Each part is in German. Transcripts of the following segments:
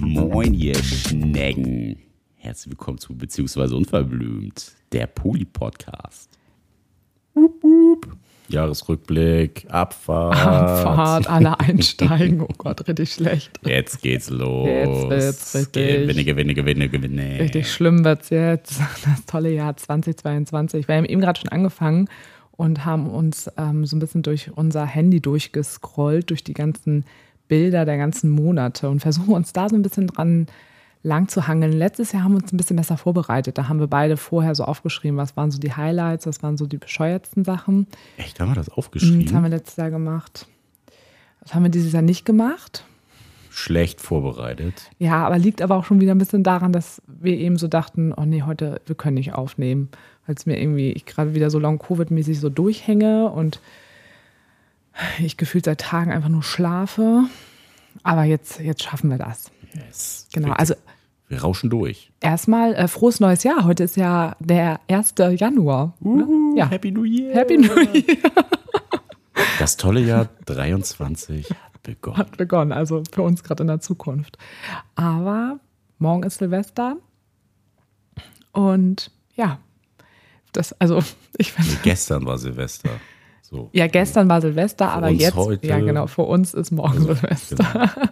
Moin, ihr Schnecken. Herzlich willkommen zu Beziehungsweise Unverblümt, der Poli-Podcast. Jahresrückblick, Abfahrt. Abfahrt, alle einsteigen. Oh Gott, richtig schlecht. Jetzt geht's los. Jetzt wird's richtig. Gewinne, gewinne, gewinne, gewinne. Richtig schlimm wird's jetzt. Das tolle Jahr 2022. Wir haben eben gerade schon angefangen und haben uns ähm, so ein bisschen durch unser Handy durchgescrollt, durch die ganzen Bilder der ganzen Monate und versuchen uns da so ein bisschen dran lang zu hangeln. Letztes Jahr haben wir uns ein bisschen besser vorbereitet. Da haben wir beide vorher so aufgeschrieben, was waren so die Highlights, was waren so die bescheuertsten Sachen. Echt, haben wir das aufgeschrieben? Das haben wir letztes Jahr gemacht. Das haben wir dieses Jahr nicht gemacht. Schlecht vorbereitet. Ja, aber liegt aber auch schon wieder ein bisschen daran, dass wir eben so dachten, oh nee, heute, wir können nicht aufnehmen, weil es mir irgendwie, ich gerade wieder so long-Covid-mäßig so durchhänge und ich gefühlt seit Tagen einfach nur schlafe. Aber jetzt, jetzt schaffen wir das. Yes. Genau, also Wir rauschen durch. erstmal äh, frohes neues Jahr. Heute ist ja der 1. Januar. ne? ja, Happy New Year. Happy New Year Das tolle Jahr 23 hat begonnen. hat begonnen, also für uns gerade in der Zukunft. Aber morgen ist Silvester und ja, das, also ich finde, Gestern war Silvester. So. ja, gestern war Silvester, aber uns jetzt, heute- ja genau, für uns ist morgen Also, Silvester.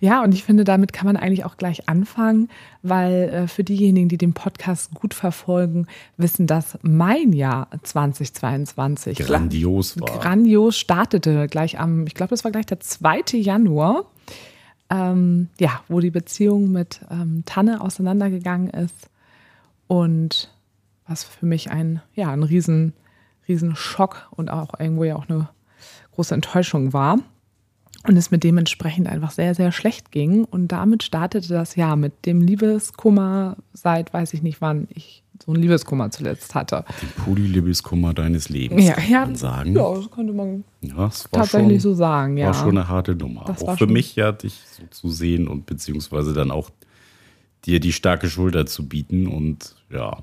Ja, und ich finde, damit kann man eigentlich auch gleich anfangen, weil äh, für diejenigen, die den Podcast gut verfolgen, wissen, dass mein Jahr 2022 Grandios war. grandios startete. Gleich am, ich glaube, das war gleich der 2. Januar, ähm, ja, wo die Beziehung mit ähm, Tanne auseinandergegangen ist. Und was für mich ein, ja, ein riesen, riesen Schock und auch irgendwo ja auch eine große Enttäuschung war. Und es mit dementsprechend einfach sehr, sehr schlecht ging. Und damit startete das Jahr mit dem Liebeskummer seit, weiß ich nicht wann, ich so ein Liebeskummer zuletzt hatte. Den Puli-Liebeskummer deines Lebens, Ja, kann ja, man sagen. ja, das könnte man Ja, tatsächlich schon, so sagen, ja. War schon eine harte Nummer. Das auch für mich ja, dich so zu sehen und beziehungsweise dann auch dir die starke Schulter zu bieten. Und ja,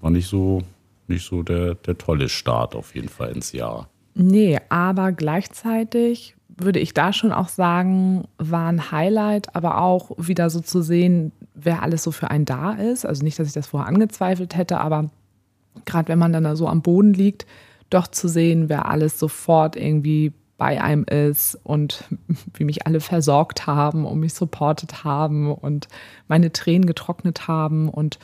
war nicht so, nicht so der, der tolle Start auf jeden Fall ins Jahr. Nee, aber gleichzeitig würde ich da schon auch sagen, war ein Highlight, aber auch wieder so zu sehen, wer alles so für einen da ist. Also nicht, dass ich das vorher angezweifelt hätte, aber gerade wenn man dann da so am Boden liegt, doch zu sehen, wer alles sofort irgendwie bei einem ist und wie mich alle versorgt haben und mich supportet haben und meine Tränen getrocknet haben und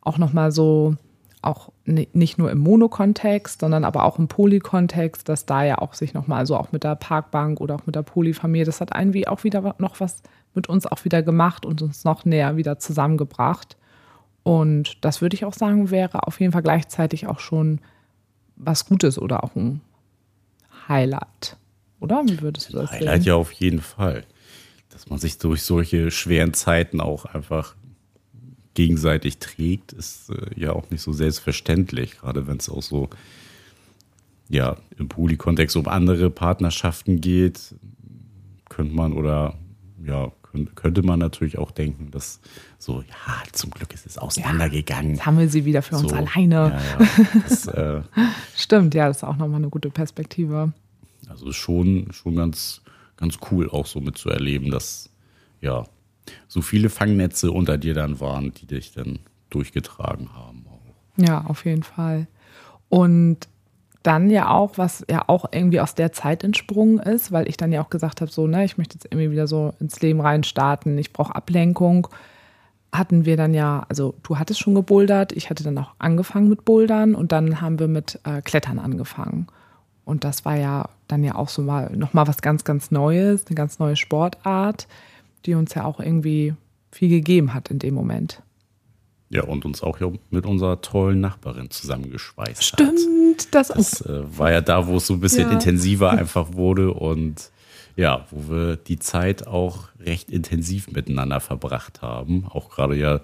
auch nochmal so, auch ni- nicht nur im Mono-Kontext, sondern aber auch im Poly-Kontext, dass da ja auch sich nochmal so auch mit der Parkbank oder auch mit der Polyfamilie, das hat irgendwie auch wieder noch was mit uns auch wieder gemacht und uns noch näher wieder zusammengebracht. Und das würde ich auch sagen, wäre auf jeden Fall gleichzeitig auch schon was Gutes oder auch ein Highlight. Oder? Wie würdest du das Highlight sehen? ja auf jeden Fall. Dass man sich durch solche schweren Zeiten auch einfach gegenseitig trägt, ist äh, ja auch nicht so selbstverständlich, gerade wenn es auch so ja, im Poli-Kontext um andere Partnerschaften geht, könnte man oder ja, könnt- könnte man natürlich auch denken, dass so, ja, zum Glück ist es auseinandergegangen. Jetzt haben wir sie wieder für uns So, alleine. Ja, ja. Das, äh, Stimmt, ja, das ist auch nochmal eine gute Perspektive. Also ist schon, schon ganz, ganz cool auch so mitzuerleben, dass ja so viele Fangnetze unter dir dann waren, die dich dann durchgetragen haben. Ja, auf jeden Fall. Und dann ja auch, was ja auch irgendwie aus der Zeit entsprungen ist, weil ich dann ja auch gesagt habe, so, ne, ich möchte jetzt irgendwie wieder so ins Leben reinstarten, ich brauche Ablenkung, hatten wir dann ja, also du hattest schon gebouldert, ich hatte dann auch angefangen mit Bouldern und dann haben wir mit äh, Klettern angefangen. Und das war ja dann ja auch so mal nochmal was ganz, ganz Neues, eine ganz neue Sportart, die uns ja auch irgendwie viel gegeben hat in dem Moment. Ja, und uns auch mit unserer tollen Nachbarin zusammengeschweißt hat. Stimmt, das, Das äh, war ja da, wo es so ein bisschen Ja. intensiver einfach wurde und ja, wo wir die Zeit auch recht intensiv miteinander verbracht haben. Auch gerade ja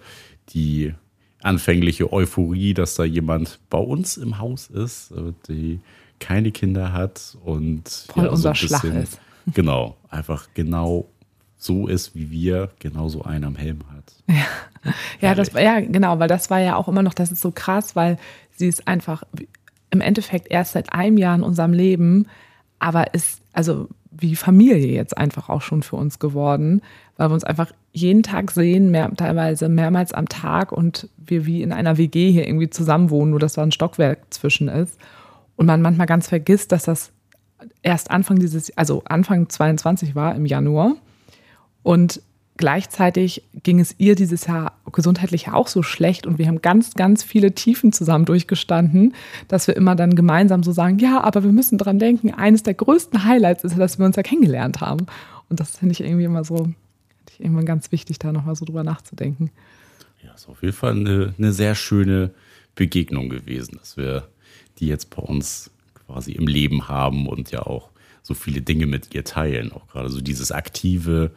die anfängliche Euphorie, dass da jemand bei uns im Haus ist, äh, die keine Kinder hat und Voll ja, unser Schlag bisschen- ist. Genau, einfach genau so ist, wie wir, genauso einen am Helm hat. Ja, das, ja, genau, weil das war ja auch immer noch, das ist so krass, weil sie ist einfach im Endeffekt erst seit einem Jahr in unserem Leben, aber ist also wie Familie jetzt einfach auch schon für uns geworden, weil wir uns einfach jeden Tag sehen, mehr, teilweise mehrmals am Tag und wir wie in einer WG hier irgendwie zusammen wohnen, nur dass da ein Stockwerk zwischen ist. Und man manchmal ganz vergisst, dass das erst Anfang dieses, also Anfang 22 war im Januar. Und gleichzeitig ging es ihr dieses Jahr gesundheitlich auch so schlecht und wir haben ganz, ganz viele Tiefen zusammen durchgestanden, dass wir immer dann gemeinsam so sagen, ja, aber wir müssen dran denken, eines der größten Highlights ist, dass wir uns ja kennengelernt haben. Und das finde ich irgendwie immer so, ich irgendwann ganz wichtig, da nochmal so drüber nachzudenken. Ja, ist auf jeden Fall eine, eine sehr schöne Begegnung gewesen, dass wir die jetzt bei uns quasi im Leben haben und ja auch so viele Dinge mit ihr teilen. Auch gerade so dieses aktive,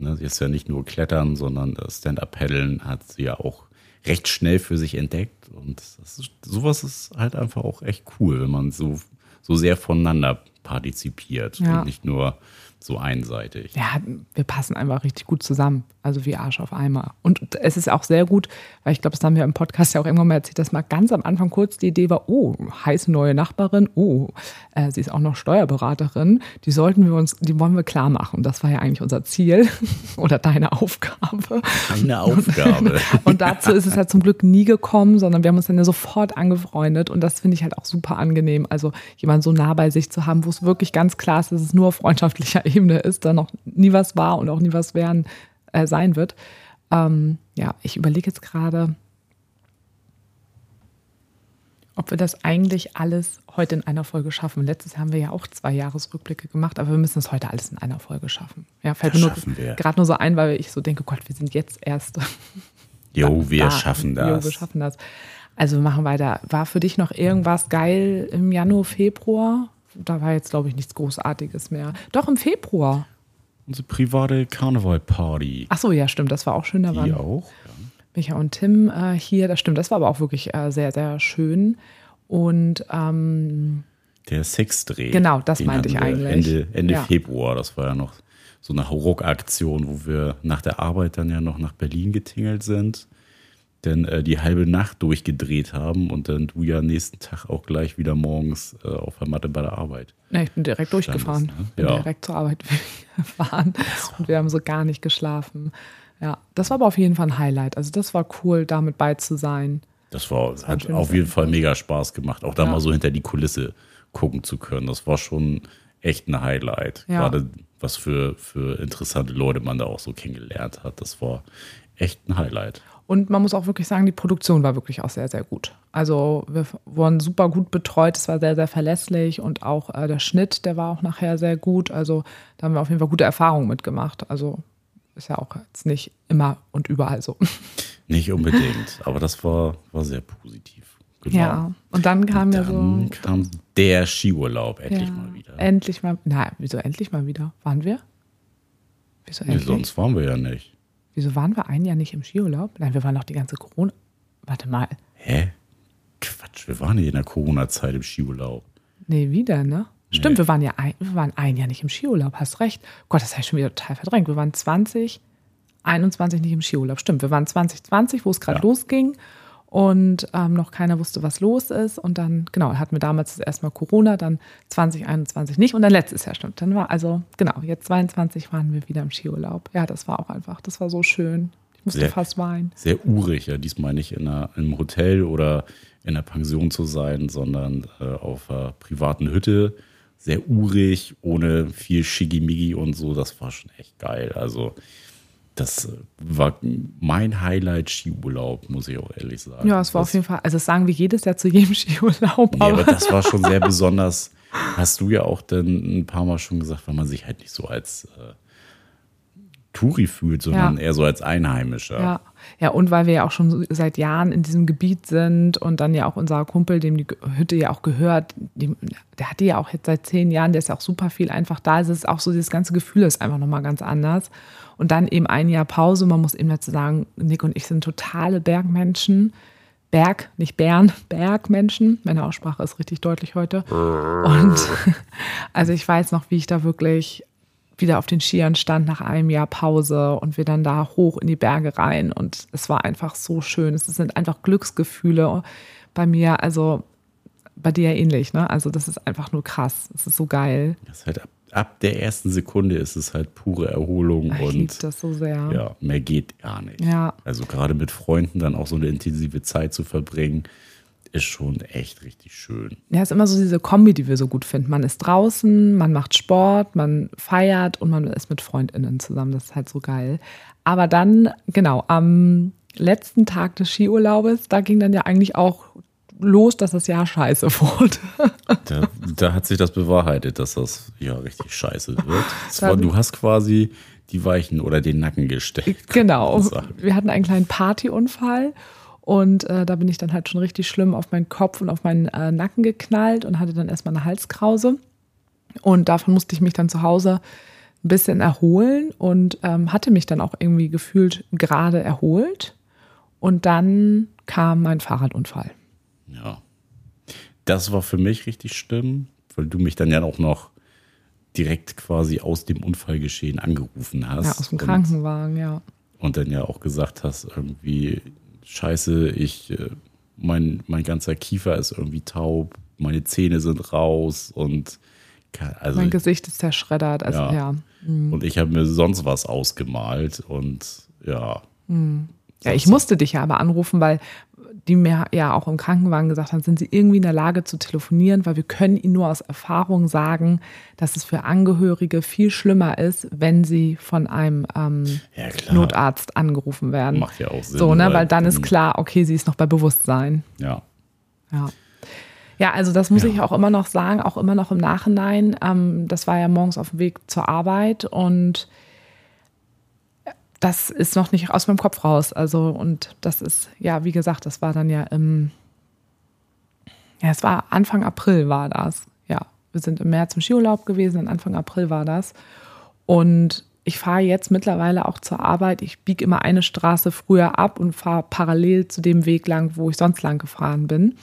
Ne, sie ist ja nicht nur Klettern, sondern Stand-Up-Paddeln hat sie ja auch recht schnell für sich entdeckt. Und ist, sowas ist halt einfach auch echt cool, wenn man so, so sehr voneinander partizipiert ja. und nicht nur so einseitig. Ja, wir passen einfach richtig gut zusammen. Also wie Arsch auf Eimer. Und es ist auch sehr gut, weil ich glaube, das haben wir im Podcast ja auch irgendwann mal erzählt, dass mal ganz am Anfang kurz die Idee war, oh, heiße neue Nachbarin, oh, äh, sie ist auch noch Steuerberaterin. Die sollten wir uns, die wollen wir klar machen. Das war ja eigentlich unser Ziel oder deine Aufgabe. Deine Aufgabe. und dazu ist es halt zum Glück nie gekommen, sondern wir haben uns dann ja sofort angefreundet. Und das finde ich halt auch super angenehm. Also jemanden so nah bei sich zu haben, wo es wirklich ganz klar ist, dass es nur freundschaftlicher Ebene ist, da noch nie was war und auch nie was werden äh, sein wird. Ähm, ja, ich überlege jetzt gerade, ob wir das eigentlich alles heute in einer Folge schaffen. Letztes Jahr haben wir ja auch zwei Jahresrückblicke gemacht, aber wir müssen es heute alles in einer Folge schaffen. Ja, fällt das mir gerade nur so ein, weil ich so denke, Gott, wir sind jetzt erst. Jo, wir da. schaffen das. Jo, wir schaffen das. Also wir machen weiter. War für dich noch irgendwas geil im Januar, Februar? Da war jetzt, glaube ich, nichts Großartiges mehr. Doch im Februar unsere private Karnevalparty. Ach so, ja, stimmt, das war auch schön. Da waren auch. Ja. Micha und Tim äh, hier, das stimmt, das war aber auch wirklich äh, sehr, sehr schön. Und ähm, der Sexdreh. Genau, das meinte ich eigentlich. Ende, Ende ja. Februar, das war ja noch so eine Ruckaktion, wo wir nach der Arbeit dann ja noch nach Berlin getingelt sind denn äh, die halbe Nacht durchgedreht haben und dann du ja nächsten Tag auch gleich wieder morgens äh, auf der Matte bei der Arbeit. Ja, ich bin direkt durchgefahren. Ne? Bin ja. direkt zur Arbeit gefahren und wir haben so gar nicht geschlafen. Ja, das war aber auf jeden Fall ein Highlight. Also das war cool, damit bei zu sein. Das war, das hat auf jeden Fall mega Spaß gemacht, auch da ja. mal so hinter die Kulisse gucken zu können. Das war schon echt ein Highlight. Ja. Gerade was für, für interessante Leute man da auch so kennengelernt hat. Das war echt ein Highlight. Und man muss auch wirklich sagen, die Produktion war wirklich auch sehr, sehr gut. Also wir wurden super gut betreut, es war sehr, sehr verlässlich und auch äh, der Schnitt, der war auch nachher sehr gut. Also da haben wir auf jeden Fall gute Erfahrungen mitgemacht. Also ist ja auch jetzt nicht immer und überall so. Nicht unbedingt, aber das war, war sehr positiv. Genau. Ja, und dann kam ja so. kam der Skiurlaub endlich ja, mal wieder. Endlich mal. Nein, wieso endlich mal wieder? Waren wir? Wieso endlich? Nee, sonst waren wir ja nicht. Wieso waren wir ein Jahr nicht im Skiurlaub? Nein, wir waren noch die ganze Corona. Warte mal. Hä? Quatsch, wir waren nicht in der Corona-Zeit im Skiurlaub. Nee, wieder, ne? Nee. Stimmt, wir waren ja ein, wir waren ein Jahr nicht im Skiurlaub, hast recht. Gott, das habe ich schon wieder total verdrängt. Wir waren 2021 nicht im Skiurlaub. Stimmt, wir waren 2020, wo es gerade ja. losging und ähm, noch keiner wusste, was los ist. Und dann, genau, hatten wir damals erstmal Corona, dann 2021 nicht und dann letztes Jahr stimmt. Dann war also, genau, jetzt 22 waren wir wieder im Skiurlaub. Ja, das war auch einfach, das war so schön. Ich musste sehr, fast weinen. Sehr urig, ja, diesmal nicht in, einer, in einem Hotel oder in einer Pension zu sein, sondern äh, auf einer privaten Hütte. Sehr urig, ohne viel Schigimigi und so. Das war schon echt geil. Also, das war mein Highlight-Skiurlaub, muss ich auch ehrlich sagen. Ja, es war das, auf jeden Fall, also das sagen wir jedes Jahr zu jedem Skiurlaub. Ja, aber das war schon sehr besonders. Hast du ja auch dann ein paar Mal schon gesagt, weil man sich halt nicht so als äh, Touri fühlt, sondern ja. eher so als Einheimischer. Ja. ja, und weil wir ja auch schon seit Jahren in diesem Gebiet sind und dann ja auch unser Kumpel, dem die Hütte ja auch gehört, dem, der hat die ja auch jetzt seit zehn Jahren, der ist ja auch super viel einfach da. Es ist auch so, dieses ganze Gefühl ist einfach nochmal ganz anders. Und dann eben ein Jahr Pause. Man muss eben dazu sagen, Nick und ich sind totale Bergmenschen. Berg, nicht Bären, Bergmenschen. Meine Aussprache ist richtig deutlich heute. Und also ich weiß noch, wie ich da wirklich wieder auf den Skiern stand nach einem Jahr Pause und wir dann da hoch in die Berge rein. Und es war einfach so schön. Es sind einfach Glücksgefühle bei mir. Also bei dir ähnlich, ne? Also das ist einfach nur krass. Das ist so geil. Das ist halt ab, ab der ersten Sekunde ist es halt pure Erholung Ich und liebe das so sehr. ja, mehr geht gar nicht. Ja. Also gerade mit Freunden dann auch so eine intensive Zeit zu verbringen, ist schon echt richtig schön. Ja, ist immer so diese Kombi, die wir so gut finden. Man ist draußen, man macht Sport, man feiert und man ist mit FreundInnen zusammen. Das ist halt so geil. Aber dann, genau, am letzten Tag des Skiurlaubes, da ging dann ja eigentlich auch los, dass das Jahr scheiße wurde. Da, da hat sich das bewahrheitet, dass das ja richtig scheiße wird. War, du hast quasi die Weichen oder den Nacken gestellt. Genau. Wir hatten einen kleinen Partyunfall und äh, da bin ich dann halt schon richtig schlimm auf meinen Kopf und auf meinen äh, Nacken geknallt und hatte dann erstmal eine Halskrause. Und davon musste ich mich dann zu Hause ein bisschen erholen und ähm, hatte mich dann auch irgendwie gefühlt gerade erholt. Und dann kam mein Fahrradunfall. Ja. Das war für mich richtig schlimm, weil du mich dann ja auch noch direkt quasi aus dem Unfallgeschehen angerufen hast. Ja, aus dem Und- Krankenwagen, ja. Und dann ja auch gesagt hast, irgendwie, scheiße, ich, äh, mein, mein ganzer Kiefer ist irgendwie taub, meine Zähne sind raus und also, Mein Gesicht ist zerschreddert. Also Ja. ja. und ich habe mir sonst was ausgemalt und ja. Ja, ich musste dich ja aber anrufen, weil die mir ja auch im Krankenwagen gesagt haben, sind sie irgendwie in der Lage zu telefonieren, weil wir können ihnen nur aus Erfahrung sagen, dass es für Angehörige viel schlimmer ist, wenn sie von einem ähm, Ja. Notarzt angerufen werden. Macht ja auch Sinn. so, ne, weil dann ist klar, okay, sie ist noch bei Bewusstsein. Ja. Ja. Ja, also das muss Ja. ich auch immer noch sagen, auch immer noch im Nachhinein. Ähm, das war ja morgens auf dem Weg zur Arbeit und das ist noch nicht aus meinem Kopf raus. Also, und das ist, ja, wie gesagt, das war dann ja im, ja, es war Anfang April war das. Ja, wir sind im März im Skiurlaub gewesen, und Anfang April war das. Und ich fahre jetzt mittlerweile auch zur Arbeit. Ich biege immer eine Straße früher ab und fahre parallel zu dem Weg lang, wo ich sonst lang gefahren bin,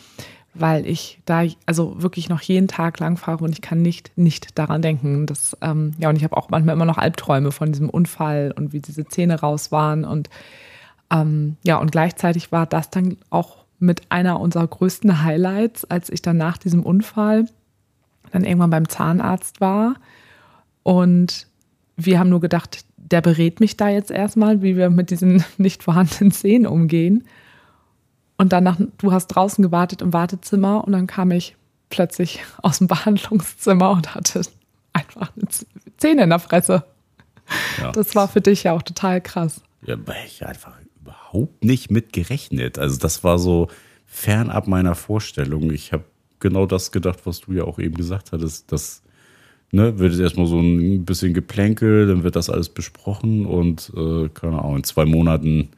weil ich da also wirklich noch jeden Tag lang fahre und ich kann nicht nicht daran denken. Das, ähm, ja, und ich habe auch manchmal immer noch Albträume von diesem Unfall und wie diese Zähne raus waren. Und ähm, ja, und gleichzeitig war das dann auch mit einer unserer größten Highlights, als ich dann nach diesem Unfall dann irgendwann beim Zahnarzt war und wir haben nur gedacht, der berät mich da jetzt erstmal, wie wir mit diesen nicht vorhandenen Zähnen umgehen. Und dann nach, du hast draußen gewartet im Wartezimmer und dann kam ich plötzlich aus dem Behandlungszimmer und hatte einfach eine Zähne in der Fresse. ja. Das war für dich ja auch total krass. Ja, ich einfach überhaupt nicht mit gerechnet. Also das war so fernab meiner Vorstellung. Ich habe genau das gedacht, was du ja auch eben gesagt hattest. Das ne, wird jetzt erstmal so ein bisschen Geplänkel, dann wird das alles besprochen und äh, keine Ahnung, in zwei Monaten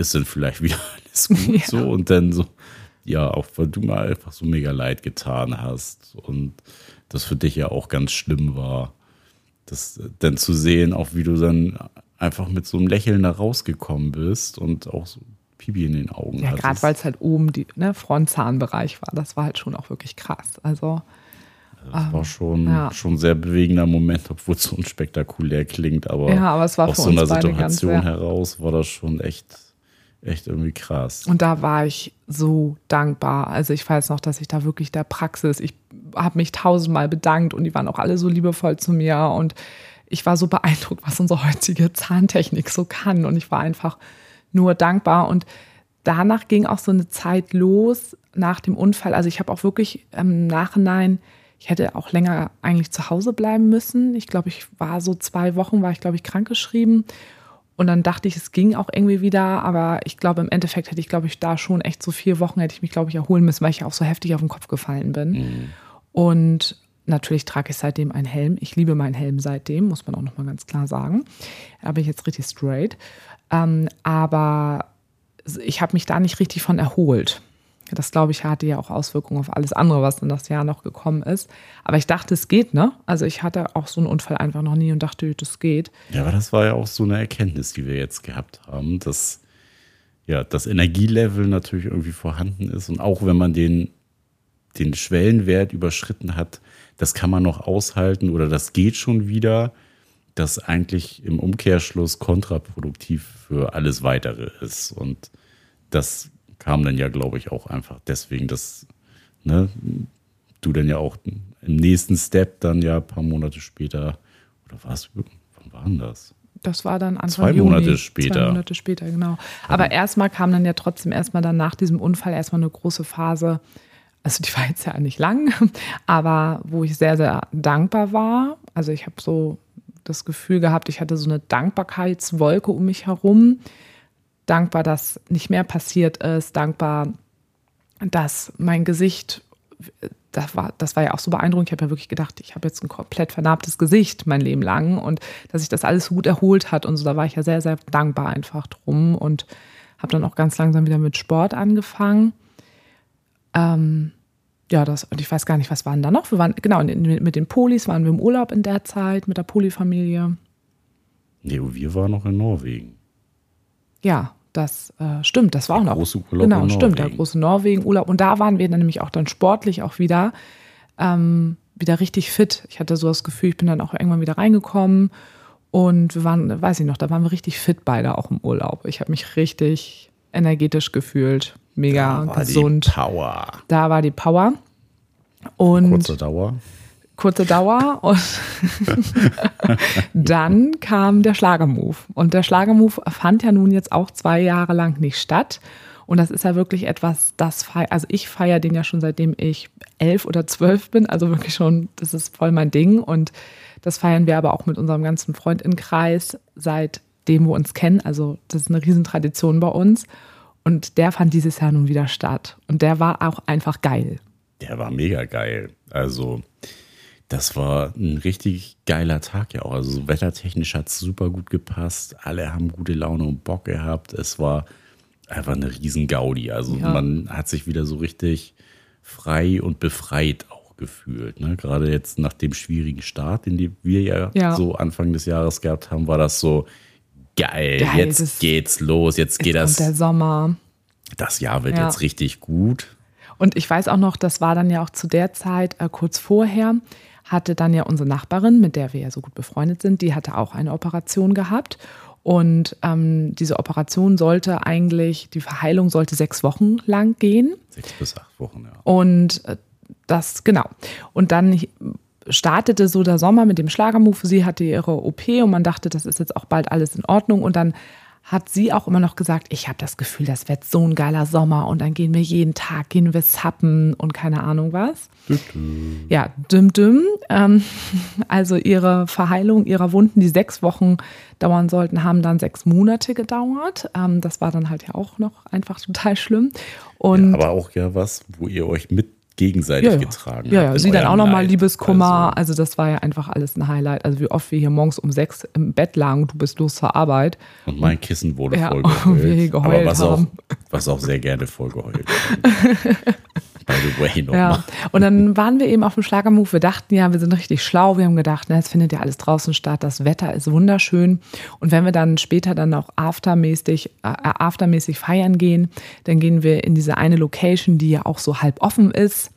ist dann vielleicht wieder alles gut Ja. so und dann so, ja, auch weil du mir einfach so mega leid getan hast und das für dich ja auch ganz schlimm war das äh, dann zu sehen, auch wie du dann einfach mit so einem Lächeln da rausgekommen bist und auch so Pipi in den Augen Ja, hattest. gerade weil es halt oben die ne, Frontzahnbereich war. Das war halt schon auch wirklich krass. Also, das war schon, ja. schon ein sehr bewegender Moment, obwohl es so unspektakulär klingt, aber, Ja, aber es war aus so einer beide ganz Situation sehr- heraus war das schon echt, echt irgendwie krass. Und da war ich so dankbar. Also ich weiß noch, dass ich da wirklich der Praxis, ich habe mich tausendmal bedankt und die waren auch alle so liebevoll zu mir und ich war so beeindruckt, was unsere heutige Zahntechnik so kann und ich war einfach nur dankbar und danach ging auch so eine Zeit los nach dem Unfall. Also ich habe auch wirklich im Nachhinein, ich hätte auch länger eigentlich zu Hause bleiben müssen. Ich glaube, ich war so zwei Wochen, war ich glaube ich krankgeschrieben und dann dachte ich, es ging auch irgendwie wieder, aber ich glaube, im Endeffekt hätte ich, glaube ich, da schon echt so vier Wochen hätte ich mich, glaube ich, erholen müssen, weil ich ja auch so heftig auf den Kopf gefallen bin. Und natürlich trage ich seitdem einen Helm. Ich liebe meinen Helm seitdem, muss man auch nochmal ganz klar sagen. Da bin ich jetzt richtig straight. Ähm, aber ich habe mich da nicht richtig von erholt. Das, glaube ich, hatte ja auch Auswirkungen auf alles andere, was in das Jahr noch gekommen ist. Aber ich dachte, es geht, ne? Also ich hatte auch so einen Unfall einfach noch nie und dachte, das geht. Ja, aber das war ja auch so eine Erkenntnis, die wir jetzt gehabt haben, dass ja das Energielevel natürlich irgendwie vorhanden ist und auch wenn man den, den Schwellenwert überschritten hat, das kann man noch aushalten oder das geht schon wieder, das eigentlich im Umkehrschluss kontraproduktiv für alles weitere ist. Und das kam dann ja, glaube ich, auch einfach deswegen, dass ne, du dann ja auch im nächsten Step dann ja ein paar Monate später, oder was, wann war denn das? Das war dann Anfang Zwei Juni. Monate später. Zwei Monate später, genau. Aber erstmal kam dann ja trotzdem erstmal dann nach diesem Unfall erstmal eine große Phase. Also die war jetzt ja nicht lang, aber wo ich sehr, sehr dankbar war. Also ich habe so das Gefühl gehabt, ich hatte so eine Dankbarkeitswolke um mich herum. Dankbar, dass nicht mehr passiert ist. Dankbar, dass mein Gesicht das war, das war ja auch so beeindruckend. Ich habe ja wirklich gedacht, ich habe jetzt ein komplett vernarbtes Gesicht mein Leben lang und dass sich das alles so gut erholt hat und so. Da war ich ja sehr, sehr dankbar einfach drum und habe dann auch ganz langsam wieder mit Sport angefangen. Ähm, ja, das, und ich weiß gar nicht, was waren da noch? Wir waren, genau, mit den Polis waren wir im Urlaub in der Zeit, mit der Polifamilie. Nee, wir waren noch in Norwegen. Ja, das äh, stimmt, das war der auch noch. Große Urlaub genau, stimmt, der große Norwegen-Urlaub. Und da waren wir dann nämlich auch dann sportlich auch wieder, ähm, wieder richtig fit. Ich hatte so das Gefühl, ich bin dann auch irgendwann wieder reingekommen und wir waren, weiß ich noch, da waren wir richtig fit beide auch im Urlaub. Ich habe mich richtig energetisch gefühlt, mega Da war gesund. Die Power. Da war die Power. Und Kurze Dauer. Kurze Dauer und dann kam der Schlagermove. Und der Schlagermove fand ja nun jetzt auch zwei Jahre lang nicht statt. Und das ist ja wirklich etwas, das feier, also ich feiere den ja schon seitdem ich elf oder zwölf bin. Also wirklich schon, das ist voll mein Ding. Und das feiern wir aber auch mit unserem ganzen Freundinnenkreis seitdem wir uns kennen. Also das ist eine Riesentradition bei uns. Und der fand dieses Jahr nun wieder statt. Und der war auch einfach geil. Der war mega geil. Also, das war ein richtig geiler Tag ja auch. Also, so wettertechnisch hat es super gut gepasst. Alle haben gute Laune und Bock gehabt. Es war einfach eine riesen Gaudi. Also, Ja. man hat sich wieder so richtig frei und befreit auch gefühlt. Ne? Gerade jetzt nach dem schwierigen Start, den wir ja, Ja. so Anfang des Jahres gehabt haben, war das so geil. Geil, jetzt geht's los. Jetzt geht das. der Sommer. Das Jahr wird Ja. jetzt richtig gut. Und ich weiß auch noch, das war dann ja auch zu der Zeit, äh, kurz vorher, hatte dann ja unsere Nachbarin, mit der wir ja so gut befreundet sind, die hatte auch eine Operation gehabt. Und ähm, diese Operation sollte eigentlich, die Verheilung sollte sechs Wochen lang gehen. Sechs bis acht Wochen, ja. Und äh, das, genau. Und dann startete so der Sommer mit dem Schlagermove. Sie hatte ihre OP und man dachte, das ist jetzt auch bald alles in Ordnung. Und dann hat sie auch immer noch gesagt, ich habe das Gefühl, das wird so ein geiler Sommer und dann gehen wir jeden Tag, gehen wir zappen und keine Ahnung was. Ja, düm düm. Ähm, also ihre Verheilung ihrer Wunden, die sechs Wochen dauern sollten, haben dann sechs Monate gedauert. Ähm, das war dann halt ja auch noch einfach total schlimm. Und Aber auch ja was, wo ihr euch mit gegenseitig ja, ja. getragen Ja, ja, sie dann auch nochmal. Liebeskummer. Also, das war ja einfach alles ein Highlight. Also, wie oft wir hier morgens um sechs im Bett lagen, du bist los zur Arbeit. Also, und mein Kissen wurde Ja, voll wir geheult. Aber was auch, was auch sehr gerne voll geheult. By the way nochmal. Ja. Und dann waren wir eben auf dem Schlagermove. Wir dachten ja, wir sind richtig schlau. Wir haben gedacht, na, es findet ja alles draußen statt. Das Wetter ist wunderschön. Und wenn wir dann später dann auch aftermäßig, äh, aftermäßig feiern gehen, dann gehen wir in diese eine Location, die ja auch so halb offen ist.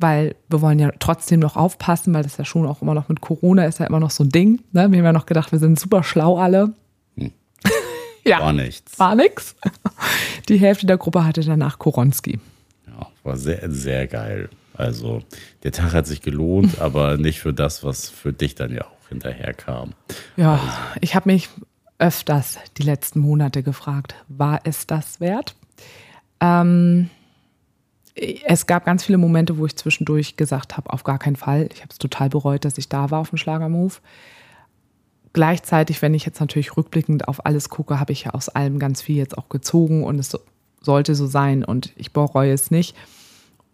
Weil wir wollen ja trotzdem noch aufpassen, weil das ja schon auch immer noch mit Corona ist ja immer noch so ein Ding. Ne? Wir haben ja noch gedacht, wir sind super schlau alle. ja, War nichts. war nix. Die Hälfte der Gruppe hatte danach Koronski. Ja, war sehr, sehr geil. Also der Tag hat sich gelohnt, aber nicht für das, was für dich dann ja auch hinterher kam. Ja, ich habe mich öfters die letzten Monate gefragt, war es das wert? Ähm, es gab ganz viele Momente, wo ich zwischendurch gesagt habe, auf gar keinen Fall. Ich habe es total bereut, dass ich da war auf dem Schlagermove. Gleichzeitig, wenn ich jetzt natürlich rückblickend auf alles gucke, habe ich ja aus allem ganz viel jetzt auch gezogen und es so, sollte so sein und ich bereue es nicht.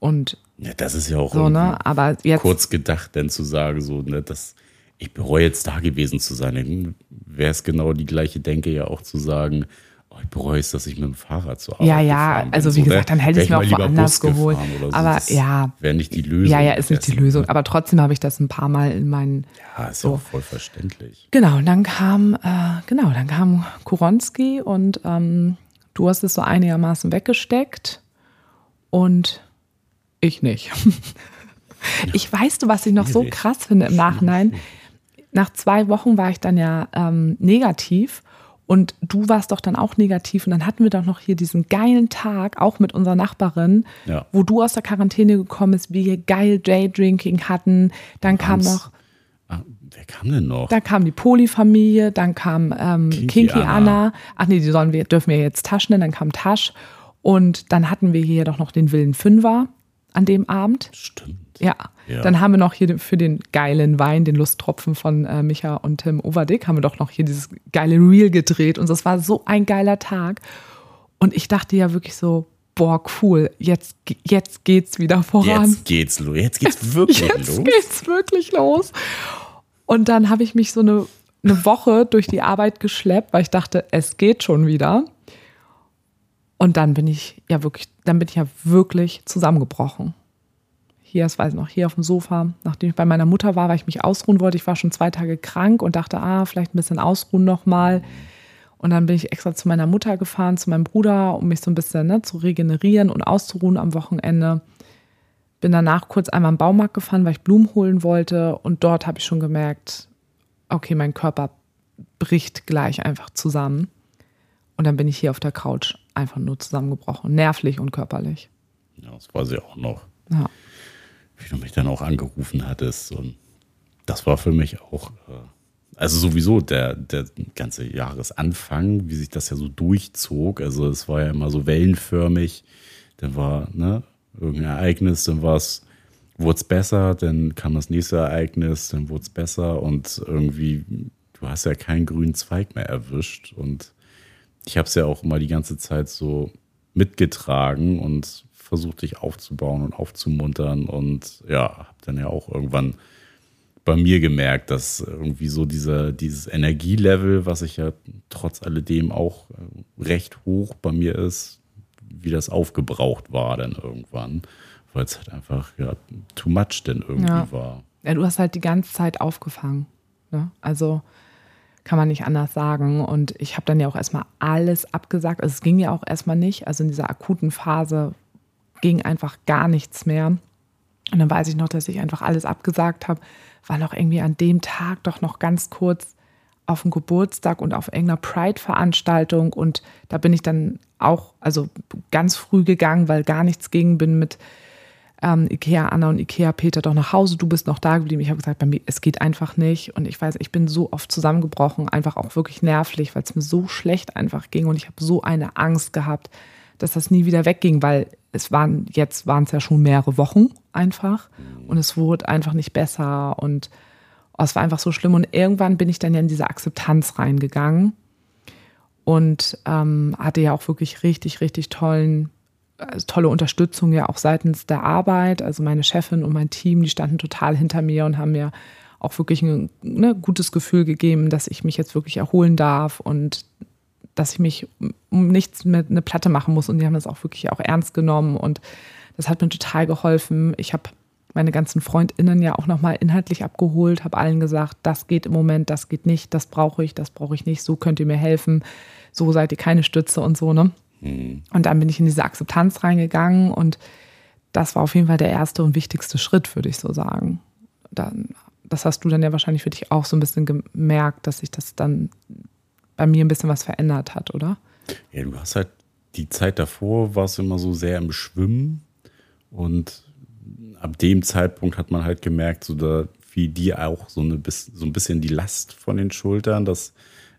Und Ja, das ist ja auch so, ne? Aber jetzt. kurz gedacht, denn zu sagen, so, ne, dass ich bereue jetzt da gewesen zu sein. Wäre es genau die gleiche Denke ja auch zu sagen, oh, ich bereue es, dass ich mit dem Fahrrad zur Arbeit Ja, ja, also wie So, gesagt, dann hätte ich mir auch woanders geholt. so. Aber Das ja. Wäre nicht die Lösung. Ja, ja, ist nicht die. Lösung. Aber trotzdem habe ich das ein paar Mal in meinen. Ja, ist So. ja auch voll verständlich. Genau, und dann kam, äh, genau, dann kam Kuronski und ähm, du hast es so einigermaßen weggesteckt und ich nicht. Ich weiß du, was ich noch so krass finde im Nachhinein. Nach zwei Wochen war ich dann ja ähm, negativ Und du warst doch dann auch negativ. Und dann hatten wir doch noch hier diesen geilen Tag, auch mit unserer Nachbarin, Ja. wo du aus der Quarantäne gekommen bist, wir geil Daydrinking hatten. Dann kam noch, Ah, wer kam denn noch? dann kam die Poli-Familie, dann kam ähm, Kinky Kinky, Anna. Anna. Ach nee, die sollen wir, dürfen wir jetzt Taschen nennen. Dann kam Tasch. Und dann hatten wir hier doch noch den Willen Fünfer an dem Abend. Stimmt. Ja. Ja. Dann haben wir noch hier für den geilen Wein, den Lusttropfen von äh, Micha und Tim Overdick, haben wir doch noch hier dieses geile Reel gedreht. Und das war so ein geiler Tag. Und ich dachte ja wirklich so, boah, cool, jetzt, jetzt geht's wieder voran. Jetzt geht's los. Jetzt geht's wirklich Jetzt los. geht's wirklich los. Und dann habe ich mich so eine, eine Woche durch die Arbeit geschleppt, weil ich dachte, es geht schon wieder. Und dann bin ich ja wirklich, dann bin ich ja wirklich zusammengebrochen. Hier, das weiß ich noch, hier auf dem Sofa, nachdem ich bei meiner Mutter war, weil ich mich ausruhen wollte. Ich war schon zwei Tage krank und dachte, ah, vielleicht ein bisschen ausruhen nochmal. Und dann bin ich extra zu meiner Mutter gefahren, zu meinem Bruder, um mich so ein bisschen ne, zu regenerieren und auszuruhen am Wochenende. Bin danach kurz einmal im Baumarkt gefahren, weil ich Blumen holen wollte. Und dort habe ich schon gemerkt, okay, mein Körper bricht gleich einfach zusammen. Und dann bin ich hier auf der Couch einfach nur zusammengebrochen, nervlich und körperlich. Ja, das weiß ich auch noch. Ja. wie du mich dann auch angerufen hattest. Und das war für mich auch, äh, also sowieso der, der ganze Jahresanfang, wie sich das ja so durchzog. Also es war ja immer so wellenförmig. Dann war ne, irgendein Ereignis, dann war es, wurde es besser, dann kam das nächste Ereignis, dann wurde es besser und irgendwie, du hast ja keinen grünen Zweig mehr erwischt. Und ich habe es ja auch immer die ganze Zeit so mitgetragen und versucht, dich aufzubauen und aufzumuntern. Und ja, habe dann ja auch irgendwann bei mir gemerkt, dass irgendwie so dieser, dieses Energielevel, was ich ja trotz alledem auch äh, recht hoch bei mir ist, wie das aufgebraucht war dann irgendwann, weil es halt einfach ja too much denn irgendwie Ja. war. Ja, du hast halt die ganze Zeit aufgefangen. Ne? Also kann man nicht anders sagen. Und ich habe dann ja auch erstmal alles abgesagt. Also es ging ja auch erstmal nicht. Also in dieser akuten Phase ging einfach gar nichts mehr. Und dann weiß ich noch, dass ich einfach alles abgesagt habe, war noch irgendwie an dem Tag doch noch ganz kurz auf dem Geburtstag und auf irgendeiner Pride-Veranstaltung. Und da bin ich dann auch, also ganz früh gegangen, weil gar nichts ging, bin mit ähm, Ikea Anna und Ikea Peter doch nach Hause, du bist noch da geblieben. Ich habe gesagt, bei mir, es geht einfach nicht. Und ich weiß, ich bin so oft zusammengebrochen, einfach auch wirklich nervlich, weil es mir so schlecht einfach ging. Und ich habe so eine Angst gehabt, dass das nie wieder wegging, weil es waren, jetzt waren es ja schon mehrere Wochen einfach. Und es wurde einfach nicht besser. Und oh, es war einfach so schlimm. Und irgendwann bin ich dann ja in diese Akzeptanz reingegangen und ähm, hatte ja auch wirklich richtig, richtig tollen, also tolle Unterstützung ja auch seitens der Arbeit. Also meine Chefin und mein Team, die standen total hinter mir und haben mir auch wirklich ein ne, gutes Gefühl gegeben, dass ich mich jetzt wirklich erholen darf und dass ich mich um nichts mehr eine Platte machen muss. Und die haben das auch wirklich auch ernst genommen und das hat mir total geholfen. Ich habe meine ganzen FreundInnen ja auch nochmal inhaltlich abgeholt, habe allen gesagt, das geht im Moment, das geht nicht, das brauche ich, das brauche ich nicht, so könnt ihr mir helfen, so seid ihr keine Stütze und so, ne? Und dann bin ich in diese Akzeptanz reingegangen und das war auf jeden Fall der erste und wichtigste Schritt, würde ich so sagen. Dann, das hast du dann ja wahrscheinlich für dich auch so ein bisschen gemerkt, dass sich das dann bei mir ein bisschen was verändert hat, oder? Ja, du hast halt die Zeit davor warst du immer so sehr im Schwimmen und ab dem Zeitpunkt hat man halt gemerkt, so da wie dir auch so, eine, so ein bisschen die Last von den Schultern, dass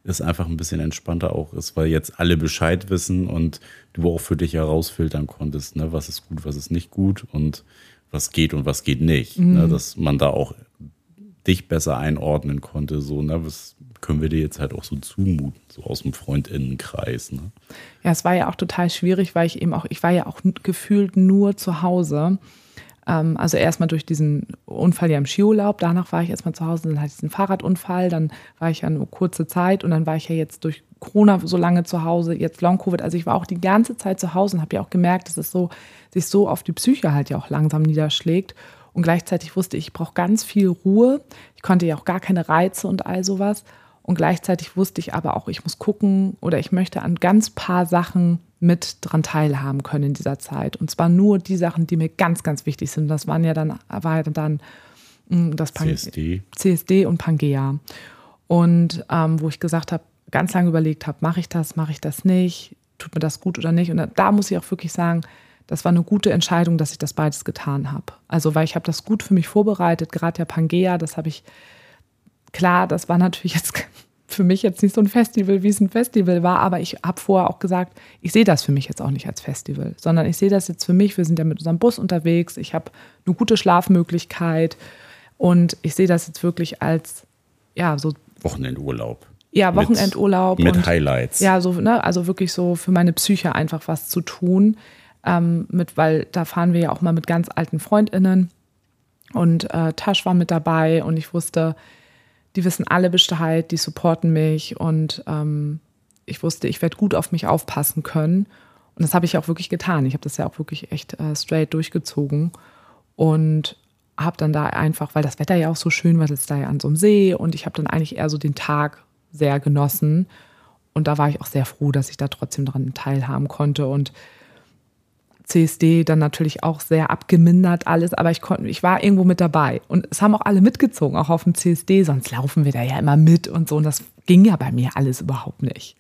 es einfach ein bisschen entspannter auch ist, weil jetzt alle Bescheid wissen und du auch für dich herausfiltern konntest, ne, was ist gut, was ist nicht gut und was geht und was geht nicht. Ne, dass man da auch dich besser einordnen konnte, so, ne, was können wir dir jetzt halt auch so zumuten, so aus dem Freundinnenkreis, ne? Ja, es war ja auch total schwierig, weil ich eben auch, ich war ja auch gefühlt nur zu Hause. Ähm, also erstmal durch diesen Unfall ja im Skiurlaub, danach war ich erstmal zu Hause, dann hatte ich diesen Fahrradunfall, dann war ich ja nur kurze Zeit und dann war ich ja jetzt durch Corona so lange zu Hause, jetzt Long-Covid. Also ich war auch die ganze Zeit zu Hause und habe ja auch gemerkt, dass es so, sich so auf die Psyche halt ja auch langsam niederschlägt. Und gleichzeitig wusste ich, ich brauche ganz viel Ruhe. Ich konnte ja auch gar keine Reize und all sowas. Und gleichzeitig wusste ich aber auch, ich muss gucken oder ich möchte an ganz paar Sachen mit dran teilhaben können in dieser Zeit. Und zwar nur die Sachen, die mir ganz, ganz wichtig sind. Das waren ja dann, war ja dann mh, das Pan- CSD. CSD und Pangea. Und ähm, wo ich gesagt habe, ganz lange überlegt habe, mache ich das, mache ich das nicht, tut mir das gut oder nicht. Und da muss ich auch wirklich sagen, das war eine gute Entscheidung, dass ich das beides getan habe. Also, weil ich habe das gut für mich vorbereitet, gerade der Pangea, das habe ich, klar, das war natürlich jetzt für mich jetzt nicht so ein Festival, wie es ein Festival war, aber ich habe vorher auch gesagt, ich sehe das für mich jetzt auch nicht als Festival, sondern ich sehe das jetzt für mich, wir sind ja mit unserem Bus unterwegs, ich habe eine gute Schlafmöglichkeit und ich sehe das jetzt wirklich als, ja, so. Wochenendurlaub. Ja, Wochenendurlaub. Mit, mit Highlights. Ja, so, ne, also wirklich so für meine Psyche einfach was zu tun. Ähm, mit, weil da fahren wir ja auch mal mit ganz alten FreundInnen. Und äh, Tasch war mit dabei und ich wusste, die wissen alle Bescheid, die supporten mich und ähm, ich wusste, ich werde gut auf mich aufpassen können. Und das habe ich auch wirklich getan. Ich habe das ja auch wirklich echt äh, straight durchgezogen und habe dann da einfach, weil das Wetter ja auch so schön war, das da ja an so einem See und ich habe dann eigentlich eher so den Tag sehr genossen. Und da war ich auch sehr froh, dass ich da trotzdem dran teilhaben konnte. Und CSD dann natürlich auch sehr abgemindert alles, aber ich konnte, ich war irgendwo mit dabei. Und es haben auch alle mitgezogen, auch auf dem CSD, sonst laufen wir da ja immer mit und so. Und das ging ja bei mir alles überhaupt nicht.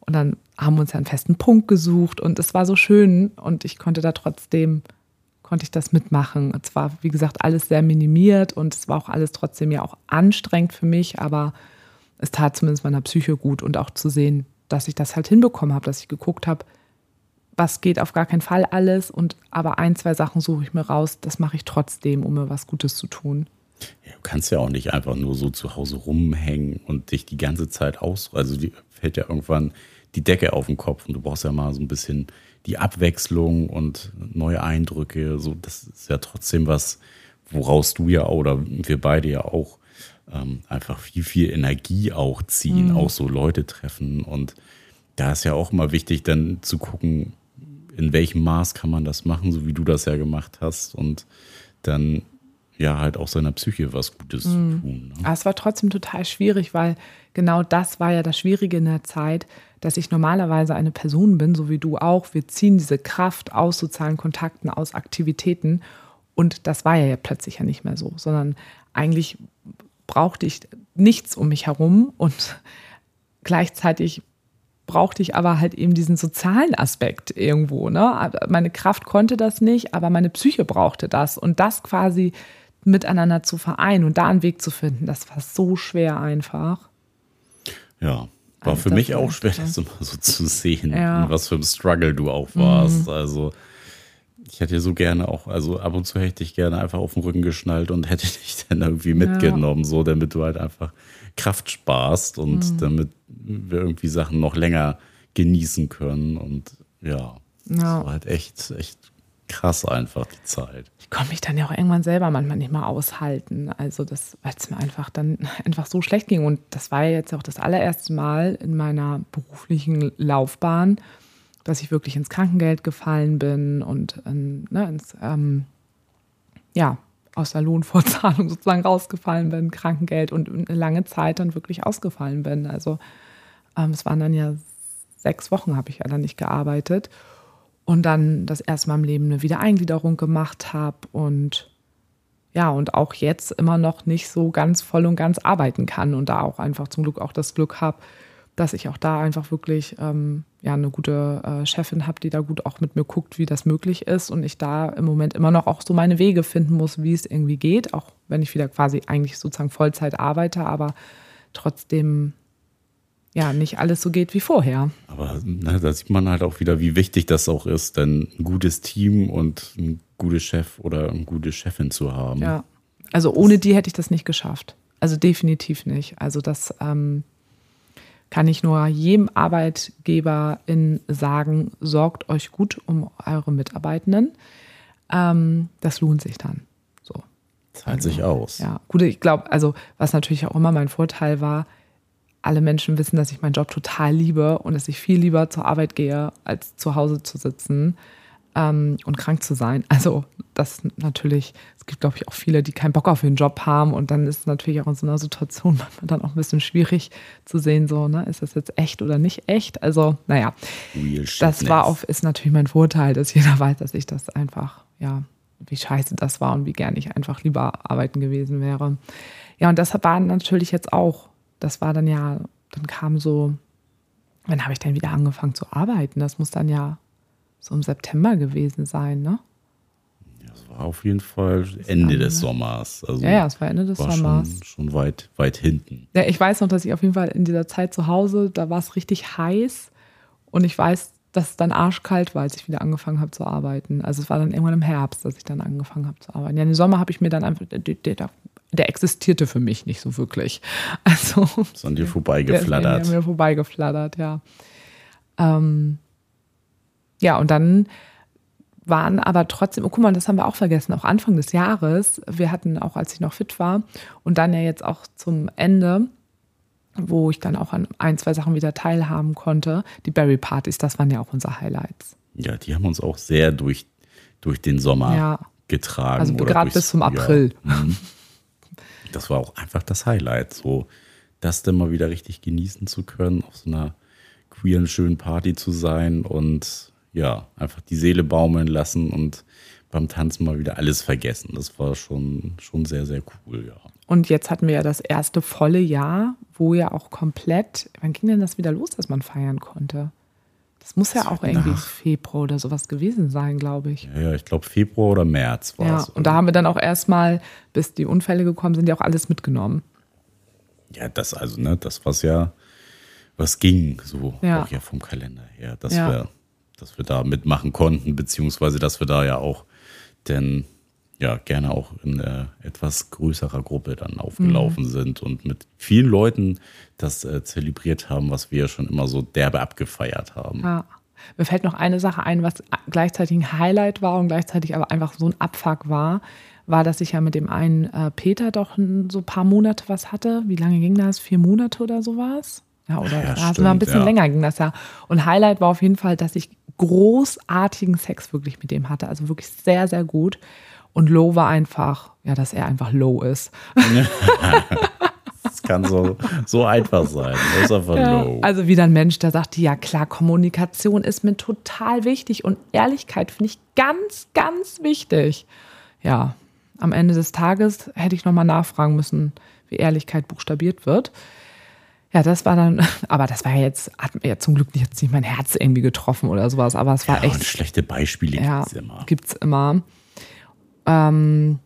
Und dann haben wir uns ja einen festen Punkt gesucht und es war so schön und ich konnte da trotzdem, konnte ich das mitmachen. Es war, wie gesagt, alles sehr minimiert und es war auch alles trotzdem ja auch anstrengend für mich, aber es tat zumindest meiner Psyche gut und auch zu sehen, dass ich das halt hinbekommen habe, dass ich geguckt habe, was geht auf gar keinen Fall alles und aber ein, zwei Sachen suche ich mir raus, das mache ich trotzdem, um mir was Gutes zu tun. Ja, du kannst ja auch nicht einfach nur so zu Hause rumhängen und dich die ganze Zeit aus, also die fällt ja irgendwann die Decke auf den Kopf und du brauchst ja mal so ein bisschen die Abwechslung und neue Eindrücke. So, das ist ja trotzdem was, woraus du ja oder wir beide ja auch ähm, einfach viel, viel Energie auch ziehen, mhm. auch so Leute treffen. Und da ist ja auch immer wichtig, dann zu gucken, in welchem Maß kann man das machen, so wie du das ja gemacht hast. Und dann ja halt auch seiner Psyche was Gutes mhm. tun. Ne? Aber es war trotzdem total schwierig, weil genau das war ja das Schwierige in der Zeit, dass ich normalerweise eine Person bin, so wie du auch. Wir ziehen diese Kraft aus sozialen Kontakten, aus Aktivitäten. Und das war ja plötzlich ja nicht mehr so, sondern eigentlich brauchte ich nichts um mich herum und gleichzeitig brauchte ich aber halt eben diesen sozialen Aspekt irgendwo. Ne? Meine Kraft konnte das nicht, aber meine Psyche brauchte das. Und das quasi miteinander zu vereinen und da einen Weg zu finden, das war so schwer einfach. Ja, war also für mich auch schwer, das immer so zu sehen, ja. was für ein Struggle du auch warst. Mhm. Also ich hätte so gerne auch, also ab und zu hätte ich gerne einfach auf den Rücken geschnallt und hätte dich dann irgendwie mitgenommen, ja. so damit du halt einfach Kraft sparst und mhm. damit wir irgendwie Sachen noch länger genießen können. Und ja, ja. das war halt echt, echt krass einfach die Zeit. Ich konnte mich dann ja auch irgendwann selber manchmal nicht mehr aushalten. Also das, weil es mir einfach dann einfach so schlecht ging. Und das war ja jetzt auch das allererste Mal in meiner beruflichen Laufbahn, dass ich wirklich ins Krankengeld gefallen bin und in, ne, ins, ähm, ja, aus der Lohnfortzahlung sozusagen rausgefallen bin, Krankengeld und eine lange Zeit dann wirklich ausgefallen bin. Also ähm, es waren dann ja sechs Wochen, habe ich ja dann nicht gearbeitet und dann das erste Mal im Leben eine Wiedereingliederung gemacht habe und ja, und auch jetzt immer noch nicht so ganz voll und ganz arbeiten kann und da auch einfach zum Glück auch das Glück habe, dass ich auch da einfach wirklich ähm, ja, eine gute äh, Chefin habe, die da gut auch mit mir guckt, wie das möglich ist und ich da im Moment immer noch auch so meine Wege finden muss, wie es irgendwie geht, auch wenn ich wieder quasi eigentlich sozusagen Vollzeit arbeite, aber trotzdem ja nicht alles so geht wie vorher. Aber ne, da sieht man halt auch wieder, wie wichtig das auch ist, denn ein gutes Team und ein gutes Chef oder eine gute Chefin zu haben. Ja, also ohne die hätte ich das nicht geschafft. Also definitiv nicht. Also das ähm, kann ich nur jedem Arbeitgeber in sagen, sorgt euch gut um eure Mitarbeitenden. Ähm, das lohnt sich dann. So. Zahlt sich aus. Ja, gut, ich glaube, also was natürlich auch immer mein Vorteil war, alle Menschen wissen, dass ich meinen Job total liebe und dass ich viel lieber zur Arbeit gehe, als zu Hause zu sitzen ähm, und krank zu sein. Also das natürlich, es gibt, glaube ich, auch viele, die keinen Bock auf ihren Job haben und dann ist es natürlich auch in so einer Situation manchmal dann auch ein bisschen schwierig zu sehen, so, ne, ist das jetzt echt oder nicht echt? Also, naja, das war auch, ist natürlich mein Vorteil, dass jeder weiß, dass ich das einfach, ja, wie scheiße das war und wie gern ich einfach lieber arbeiten gewesen wäre. Ja, und das war natürlich jetzt auch, das war dann ja dann kam so, wann habe ich denn wieder angefangen zu arbeiten? Das muss dann ja so im September gewesen sein, ne? Das war auf jeden Fall Ende des Sommers. Also ja, ja, es war Ende des war Sommers. Schon, schon weit, weit hinten. Ja, ich weiß noch, dass ich auf jeden Fall in dieser Zeit zu Hause, da war es richtig heiß und ich weiß, dass es dann arschkalt war, als ich wieder angefangen habe zu arbeiten. Also es war dann irgendwann im Herbst, dass ich dann angefangen habe zu arbeiten. Ja, im Sommer habe ich mir dann einfach, der, der, der, existierte für mich nicht so wirklich. Also ist an dir vorbeigeflattert. Der ist an mir vorbeigeflattert, ja. Ähm, ja, und dann waren aber trotzdem, oh guck mal, das haben wir auch vergessen, auch Anfang des Jahres, wir hatten auch, als ich noch fit war und dann ja jetzt auch zum Ende, wo ich dann auch an ein, zwei Sachen wieder teilhaben konnte, die Berry-Partys, das waren ja auch unsere Highlights. Ja, die haben uns auch sehr durch, durch den Sommer ja. getragen. Also gerade bis zum April. Ja. Mhm. Das war auch einfach das Highlight, so das dann mal wieder richtig genießen zu können, auf so einer queeren, schönen Party zu sein und ja, einfach die Seele baumeln lassen und beim Tanzen mal wieder alles vergessen. Das war schon, schon sehr, sehr cool, ja. Und jetzt hatten wir ja das erste volle Jahr, wo ja auch komplett, wann ging denn das wieder los, dass man feiern konnte? Das muss ja auch irgendwie nach. Februar oder sowas gewesen sein, glaube ich. Ja, ja ich glaube Februar oder März war es. Ja, und da haben wir dann auch erstmal, bis die Unfälle gekommen sind, ja auch alles mitgenommen. Ja, das also, ne, das was ja, was ging, so ja. auch ja vom Kalender her, dass ja. wir dass wir da mitmachen konnten, beziehungsweise dass wir da ja auch denn ja gerne auch in äh, etwas größerer Gruppe dann aufgelaufen mhm. sind und mit vielen Leuten das äh, zelebriert haben, was wir schon immer so derbe abgefeiert haben. Ja. Mir fällt noch eine Sache ein, was gleichzeitig ein Highlight war und gleichzeitig aber einfach so ein Abfuck war, war, dass ich ja mit dem einen äh, Peter doch so ein paar Monate was hatte. Wie lange ging das? Vier Monate oder sowas? Ja, oder ja, also ein bisschen ja. länger ging das ja. Und Highlight war auf jeden Fall, dass ich großartigen Sex wirklich mit dem hatte. Also wirklich sehr, sehr gut. Und Low war einfach, ja, dass er einfach low ist. Das kann so, so einfach sein. Das ist einfach ja, low. Also wieder ein Mensch, der sagte, ja klar, Kommunikation ist mir total wichtig und Ehrlichkeit finde ich ganz, ganz wichtig. Ja, am Ende des Tages hätte ich nochmal nachfragen müssen, wie Ehrlichkeit buchstabiert wird. Ja, das war dann, aber das war jetzt, hat mir ja zum Glück jetzt nicht mein Herz irgendwie getroffen oder sowas, aber es war ja, echt. Und schlechte Beispiele ja, gibt's immer. Gibt's immer. Ähm,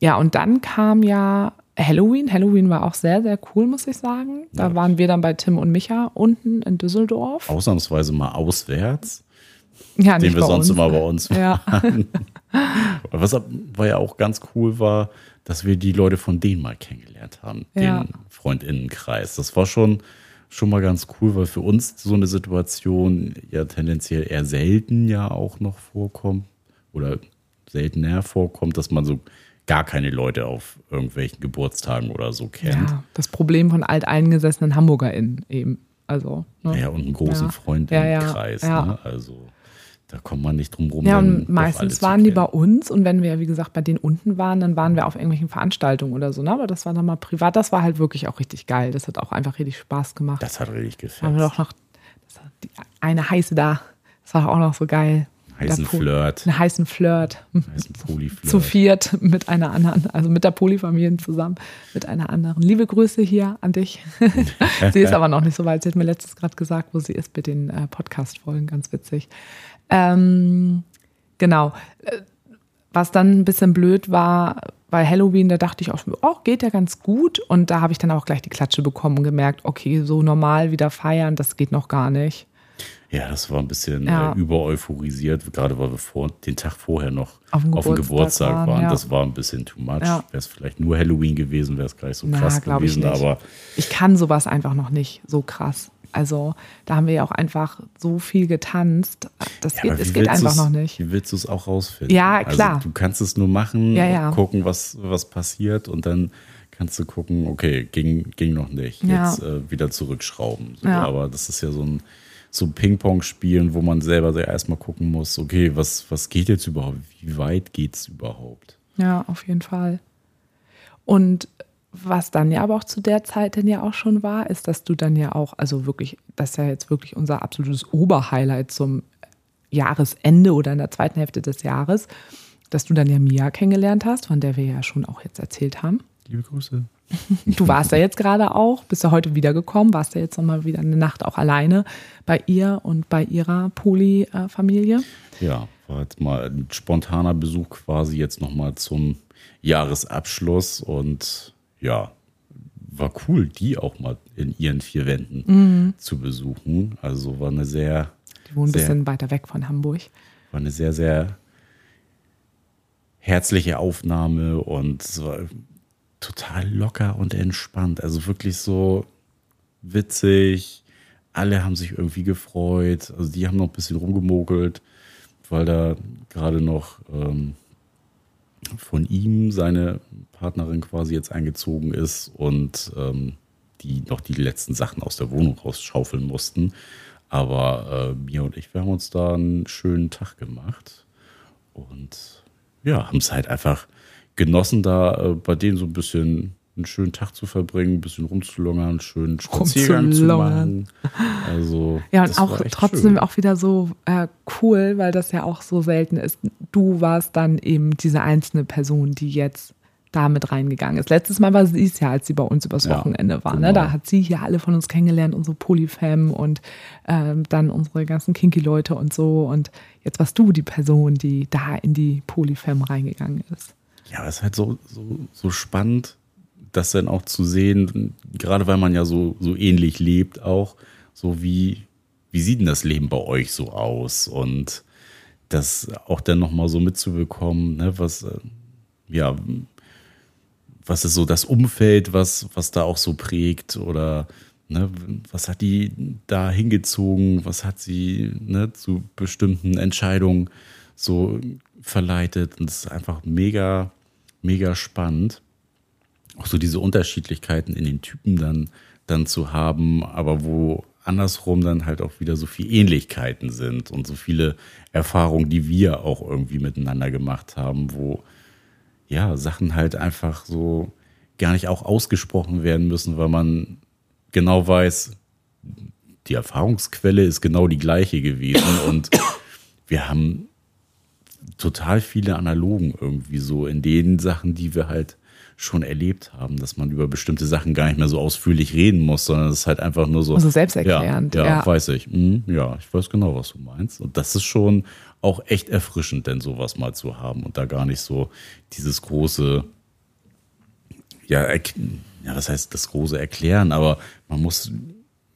ja, und dann kam ja Halloween. Halloween war auch sehr, sehr cool, muss ich sagen. Da ja. waren wir dann bei Tim und Micha unten in Düsseldorf. Ausnahmsweise mal auswärts. Ja, den wir sonst uns. immer bei uns ja. Was war ja auch ganz cool war, dass wir die Leute von denen mal kennengelernt haben, ja. den Freundinnenkreis. Das war schon, schon mal ganz cool, weil für uns so eine Situation ja tendenziell eher selten ja auch noch vorkommt oder seltener vorkommt, dass man so gar keine Leute auf irgendwelchen Geburtstagen oder so kennt. Ja, das Problem von alteingesessenen HamburgerInnen eben. Also, ne? Ja, und einen großen ja. Freundinnenkreis. Ja, ne? Also da kommt man nicht drum rum. Ja, und meistens waren die bei uns und wenn wir, wie gesagt, bei denen unten waren, dann waren wir auf irgendwelchen Veranstaltungen oder so. Ne? Aber das war dann mal privat. Das war halt wirklich auch richtig geil. Das hat auch einfach richtig Spaß gemacht. Das hat richtig gefällt. Haben wir doch noch eine heiße da. Das war auch noch so geil. Heißen Flirt. Einen heißen Flirt. Heißen Polyflirt. Zu viert mit einer anderen, also mit der Polyfamilie zusammen, mit einer anderen. Liebe Grüße hier an dich. sie ist aber noch nicht so weit. Sie hat mir letztes gerade gesagt, wo sie ist mit den äh, Podcast-Folgen. Ganz witzig. Ähm, genau. Was dann ein bisschen blöd war, bei Halloween, da dachte ich auch, oh, geht ja ganz gut. Und da habe ich dann auch gleich die Klatsche bekommen und gemerkt, okay, so normal wieder feiern, das geht noch gar nicht. Ja, das war ein bisschen ja. äh, übereuphorisiert, gerade weil wir vor, den Tag vorher noch auf dem Geburtstag, Geburtstag waren. waren. Ja. Das war ein bisschen too much. Ja. Wäre es vielleicht nur Halloween gewesen, wäre es gleich so krass Na, gewesen. Ich aber ich kann sowas einfach noch nicht so krass. Also da haben wir ja auch einfach so viel getanzt. Das ja, geht, es geht einfach noch nicht. Wie willst du es auch rausfinden? Ja, also, klar. Also, du kannst es nur machen, ja, ja. gucken, was, was passiert und dann kannst du gucken, okay, ging, ging noch nicht. Jetzt äh, wieder zurückschrauben. So, aber das ist ja so ein, so Ping-Pong spielen, wo man selber erstmal gucken muss, okay, was, was geht jetzt überhaupt? Wie weit geht es überhaupt? Ja, auf jeden Fall. Und was dann ja aber auch zu der Zeit dann ja auch schon war, ist, dass du dann ja auch, also wirklich, das ist ja jetzt wirklich unser absolutes Oberhighlight zum Jahresende oder in der zweiten Hälfte des Jahres, dass du dann ja Mia kennengelernt hast, von der wir ja schon auch jetzt erzählt haben. Liebe Grüße. Du warst ja jetzt gerade auch, bist ja heute wiedergekommen, warst ja jetzt nochmal wieder eine Nacht auch alleine bei ihr und bei ihrer Poli-Familie. Ja, war jetzt mal ein spontaner Besuch quasi jetzt nochmal zum Jahresabschluss und ja, war cool, die auch mal in ihren vier Wänden mhm. zu besuchen. Also war eine sehr. Die wohnen ein bisschen weiter weg von Hamburg. War eine sehr, sehr herzliche Aufnahme und es war total locker und entspannt. Also wirklich so witzig. Alle haben sich irgendwie gefreut. Also die haben noch ein bisschen rumgemogelt, weil da gerade noch ähm, von ihm seine Partnerin quasi jetzt eingezogen ist und ähm, die noch die letzten Sachen aus der Wohnung rausschaufeln mussten. Aber äh, mir und ich, wir haben uns da einen schönen Tag gemacht und ja, haben es halt einfach genossen, da äh, bei denen so ein bisschen einen schönen Tag zu verbringen, ein bisschen rumzulungern, einen schönen Spaziergang zu machen. Also, ja, und auch trotzdem schön. auch wieder so äh, cool, weil das ja auch so selten ist. Du warst dann eben diese einzelne Person, die jetzt da mit reingegangen ist. Letztes Mal war sie es ja, als sie bei uns übers Wochenende ja, war. Ne? Genau. Ne? Da hat sie hier alle von uns kennengelernt, unsere Polyfam und äh, dann unsere ganzen Kinky-Leute und so. Und jetzt warst du die Person, die da in die Polyfam reingegangen ist. Ja, es ist halt so, so, so spannend, das dann auch zu sehen, gerade weil man ja so, so ähnlich lebt auch, so wie, wie sieht denn das Leben bei euch so aus? Und das auch dann nochmal so mitzubekommen, ne, was, äh, ja, was ist so das Umfeld, was, was da auch so prägt oder ne, was hat die da hingezogen, was hat sie ne, zu bestimmten Entscheidungen so verleitet und es ist einfach mega mega spannend. Auch so diese Unterschiedlichkeiten in den Typen dann, dann zu haben, aber wo andersrum dann halt auch wieder so viele Ähnlichkeiten sind und so viele Erfahrungen, die wir auch irgendwie miteinander gemacht haben, wo ja Sachen halt einfach so gar nicht auch ausgesprochen werden müssen, weil man genau weiß, die Erfahrungsquelle ist genau die gleiche gewesen und wir haben total viele Analogen irgendwie so in den Sachen, die wir halt schon erlebt haben, dass man über bestimmte Sachen gar nicht mehr so ausführlich reden muss, sondern es ist halt einfach nur so. Also selbsterklärend. Ja, ja, ja. weiß ich. Hm, ja, ich weiß genau, was du meinst. Und das ist schon auch echt erfrischend, denn sowas mal zu haben und da gar nicht so dieses große, ja, ja, was heißt das große Erklären, aber man muss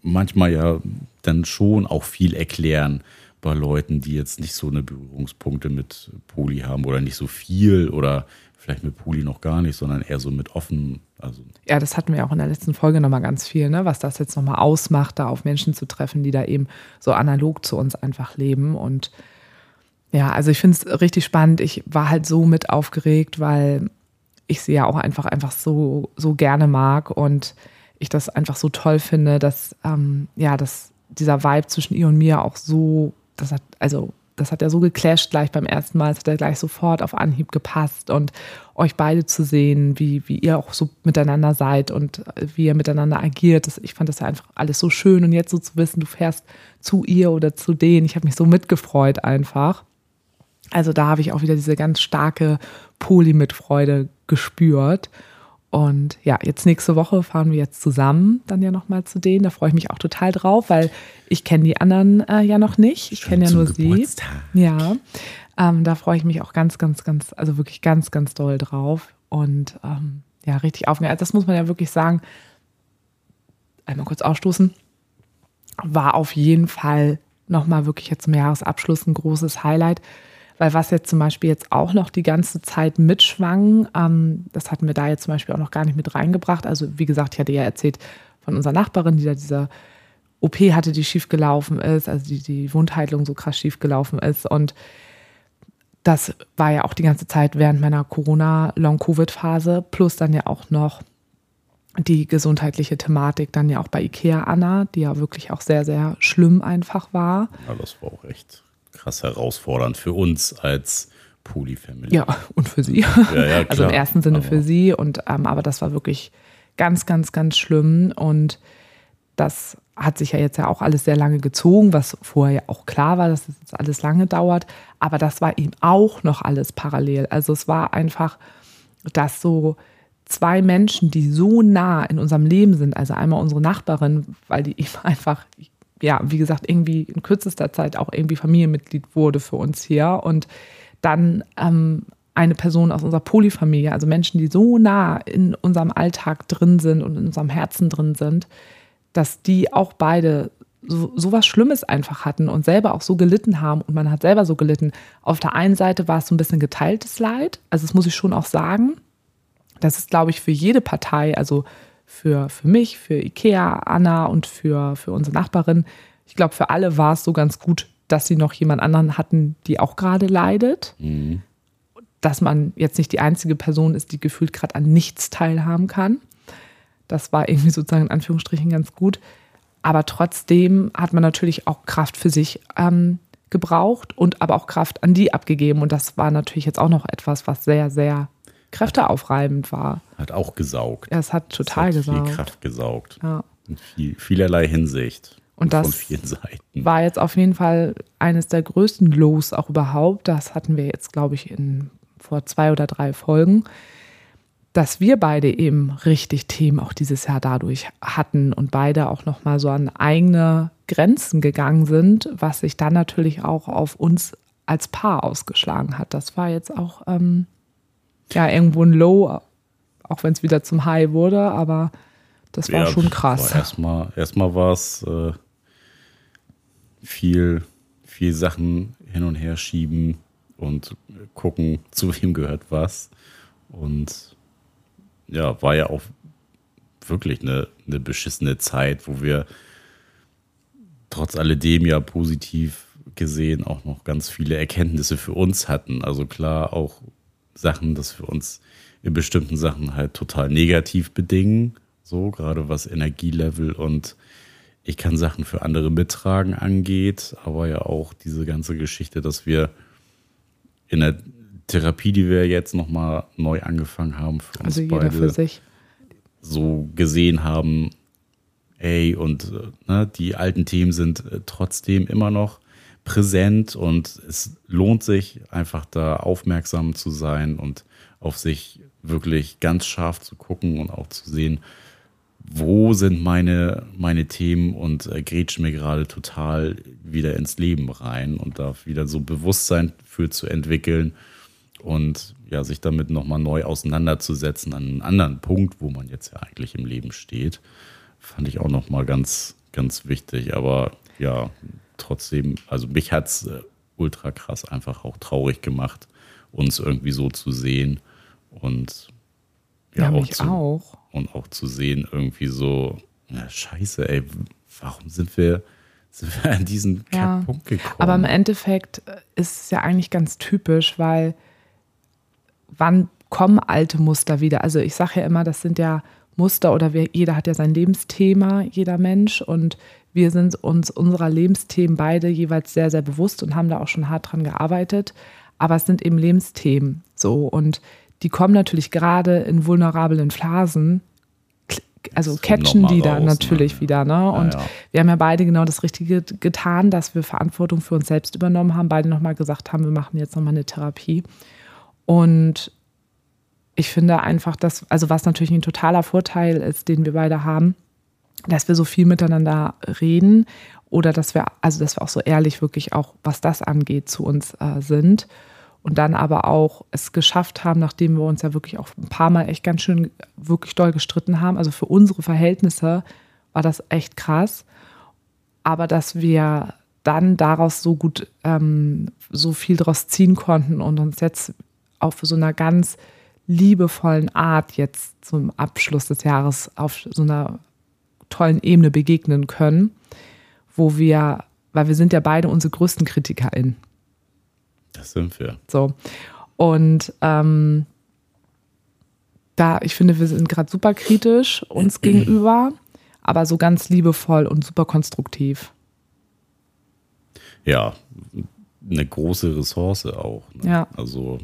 manchmal ja dann schon auch viel erklären bei Leuten, die jetzt nicht so eine Berührungspunkte mit Poli haben oder nicht so viel oder vielleicht mit Poli noch gar nicht, sondern eher so mit offen. Also ja, das hatten wir auch in der letzten Folge nochmal ganz viel, ne? was das jetzt nochmal ausmacht, da auf Menschen zu treffen, die da eben so analog zu uns einfach leben. Und ja, also ich finde es richtig spannend. Ich war halt so mit aufgeregt, weil ich sie ja auch einfach, einfach so, so gerne mag und ich das einfach so toll finde, dass, ähm, ja, dass dieser Vibe zwischen ihr und mir auch so das hat, also, das hat ja so geclasht gleich beim ersten Mal. Es hat ja gleich sofort auf Anhieb gepasst und euch beide zu sehen, wie, wie ihr auch so miteinander seid und wie ihr miteinander agiert. Das, ich fand das ja einfach alles so schön und jetzt so zu wissen, du fährst zu ihr oder zu denen. Ich habe mich so mitgefreut einfach. Also da habe ich auch wieder diese ganz starke Poli-Mitfreude gespürt. Und ja, jetzt nächste Woche fahren wir jetzt zusammen dann ja nochmal zu denen. Da freue ich mich auch total drauf, weil ich kenne die anderen äh, ja noch nicht. Ich kenne ja nur Geburtstag. sie. Ja, ähm, da freue ich mich auch ganz, ganz, ganz, also wirklich ganz, ganz doll drauf. Und ähm, ja, richtig aufgeregt. Also das muss man ja wirklich sagen. Einmal kurz ausstoßen. War auf jeden Fall nochmal wirklich jetzt zum Jahresabschluss ein großes Highlight weil was jetzt zum Beispiel jetzt auch noch die ganze Zeit mitschwang, ähm, das hatten wir da jetzt zum Beispiel auch noch gar nicht mit reingebracht. Also wie gesagt, ich hatte ja erzählt von unserer Nachbarin, die da dieser OP hatte, die schief gelaufen ist, also die, die Wundheilung so krass schief gelaufen ist. Und das war ja auch die ganze Zeit während meiner Corona-Long-Covid-Phase, plus dann ja auch noch die gesundheitliche Thematik dann ja auch bei Ikea Anna, die ja wirklich auch sehr, sehr schlimm einfach war. Ja, das war auch echt krass herausfordernd für uns als Polyfamily. Ja, und für sie. Ja, ja, also im ersten Sinne aber. für sie. Und, ähm, aber das war wirklich ganz, ganz, ganz schlimm. Und das hat sich ja jetzt ja auch alles sehr lange gezogen, was vorher ja auch klar war, dass das jetzt alles lange dauert. Aber das war ihm auch noch alles parallel. Also es war einfach, dass so zwei Menschen, die so nah in unserem Leben sind, also einmal unsere Nachbarin, weil die eben einfach, ja, wie gesagt, irgendwie in kürzester Zeit auch irgendwie Familienmitglied wurde für uns hier und dann ähm, eine Person aus unserer Polyfamilie, also Menschen, die so nah in unserem Alltag drin sind und in unserem Herzen drin sind, dass die auch beide so, so was Schlimmes einfach hatten und selber auch so gelitten haben und man hat selber so gelitten. Auf der einen Seite war es so ein bisschen geteiltes Leid, also das muss ich schon auch sagen. Das ist, glaube ich, für jede Partei, also für, für mich, für Ikea, Anna und für, für unsere Nachbarin, ich glaube, für alle war es so ganz gut, dass sie noch jemand anderen hatten, die auch gerade leidet. Mhm. Dass man jetzt nicht die einzige Person ist, die gefühlt gerade an nichts teilhaben kann. Das war irgendwie sozusagen in Anführungsstrichen ganz gut. Aber trotzdem hat man natürlich auch Kraft für sich ähm, gebraucht und aber auch Kraft an die abgegeben. Und das war natürlich jetzt auch noch etwas, was sehr, sehr kräfteaufreibend war. Hat auch gesaugt. Ja, es hat total es hat gesaugt. Viel Kraft gesaugt. Ja. In viel, vielerlei Hinsicht. Und das war jetzt auf jeden Fall eines der größten Los auch überhaupt. Das hatten wir jetzt, glaube ich, in, vor zwei oder drei Folgen dass wir beide eben richtig Themen auch dieses Jahr dadurch hatten und beide auch noch mal so an eigene Grenzen gegangen sind, was sich dann natürlich auch auf uns als Paar ausgeschlagen hat. Das war jetzt auch ähm, ja irgendwo ein Low, auch wenn es wieder zum High wurde, aber das war ja, schon krass. Erstmal erstmal war es äh, viel viel Sachen hin und her schieben und gucken, zu wem gehört was und ja, war ja auch wirklich eine, eine beschissene Zeit, wo wir trotz alledem ja positiv gesehen auch noch ganz viele Erkenntnisse für uns hatten. Also klar auch Sachen, dass wir uns in bestimmten Sachen halt total negativ bedingen, so gerade was Energielevel und ich kann Sachen für andere mittragen angeht, aber ja auch diese ganze Geschichte, dass wir in der Therapie, die wir jetzt nochmal neu angefangen haben, für uns also jeder beide für sich. so gesehen haben, ey, und äh, ne, die alten Themen sind äh, trotzdem immer noch präsent und es lohnt sich einfach da aufmerksam zu sein und auf sich wirklich ganz scharf zu gucken und auch zu sehen, wo sind meine, meine Themen und äh, grätschen mir gerade total wieder ins Leben rein und da wieder so Bewusstsein für zu entwickeln und ja, sich damit nochmal neu auseinanderzusetzen an einem anderen Punkt, wo man jetzt ja eigentlich im Leben steht, fand ich auch nochmal ganz, ganz wichtig. Aber ja, trotzdem, also mich hat es äh, ultra krass einfach auch traurig gemacht, uns irgendwie so zu sehen und ja, ja auch, zu, auch. Und auch zu sehen, irgendwie so, ja, scheiße, ey, warum sind wir sind wir an diesen ja. Punkt gekommen? Aber im Endeffekt ist es ja eigentlich ganz typisch, weil wann kommen alte Muster wieder? Also ich sage ja immer, das sind ja Muster oder wir, jeder hat ja sein Lebensthema, jeder Mensch. Und wir sind uns unserer Lebensthemen beide jeweils sehr, sehr bewusst und haben da auch schon hart dran gearbeitet. Aber es sind eben Lebensthemen so. Und die kommen natürlich gerade in vulnerablen Phasen, also catchen die da natürlich ne? wieder. Ne? Und ja, ja. wir haben ja beide genau das Richtige getan, dass wir Verantwortung für uns selbst übernommen haben, beide nochmal gesagt haben, wir machen jetzt nochmal eine Therapie. Und ich finde einfach, dass, also was natürlich ein totaler Vorteil ist, den wir beide haben, dass wir so viel miteinander reden oder dass wir, also dass wir auch so ehrlich wirklich auch, was das angeht, zu uns äh, sind. Und dann aber auch es geschafft haben, nachdem wir uns ja wirklich auch ein paar Mal echt ganz schön, wirklich doll gestritten haben. Also für unsere Verhältnisse war das echt krass. Aber dass wir dann daraus so gut, ähm, so viel draus ziehen konnten und uns jetzt auf so einer ganz liebevollen Art jetzt zum Abschluss des Jahres auf so einer tollen Ebene begegnen können, wo wir, weil wir sind ja beide unsere größten KritikerInnen. Das sind wir. So. Und ähm, da, ich finde, wir sind gerade super kritisch uns gegenüber, aber so ganz liebevoll und super konstruktiv. Ja, eine große Ressource auch. Ne? Ja. Also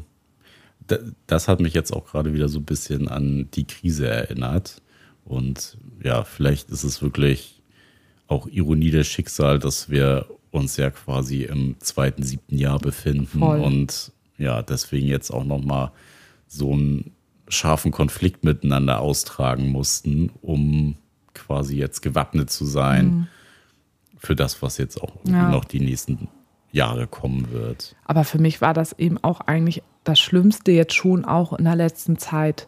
das hat mich jetzt auch gerade wieder so ein bisschen an die Krise erinnert. Und ja, vielleicht ist es wirklich auch Ironie des Schicksals, dass wir uns ja quasi im zweiten, siebten Jahr befinden Voll. und ja, deswegen jetzt auch nochmal so ein scharfen Konflikt miteinander austragen mussten, um quasi jetzt gewappnet zu sein mhm. für das, was jetzt auch ja. noch die nächsten Jahre kommen wird. Aber für mich war das eben auch eigentlich das Schlimmste jetzt schon auch in der letzten Zeit,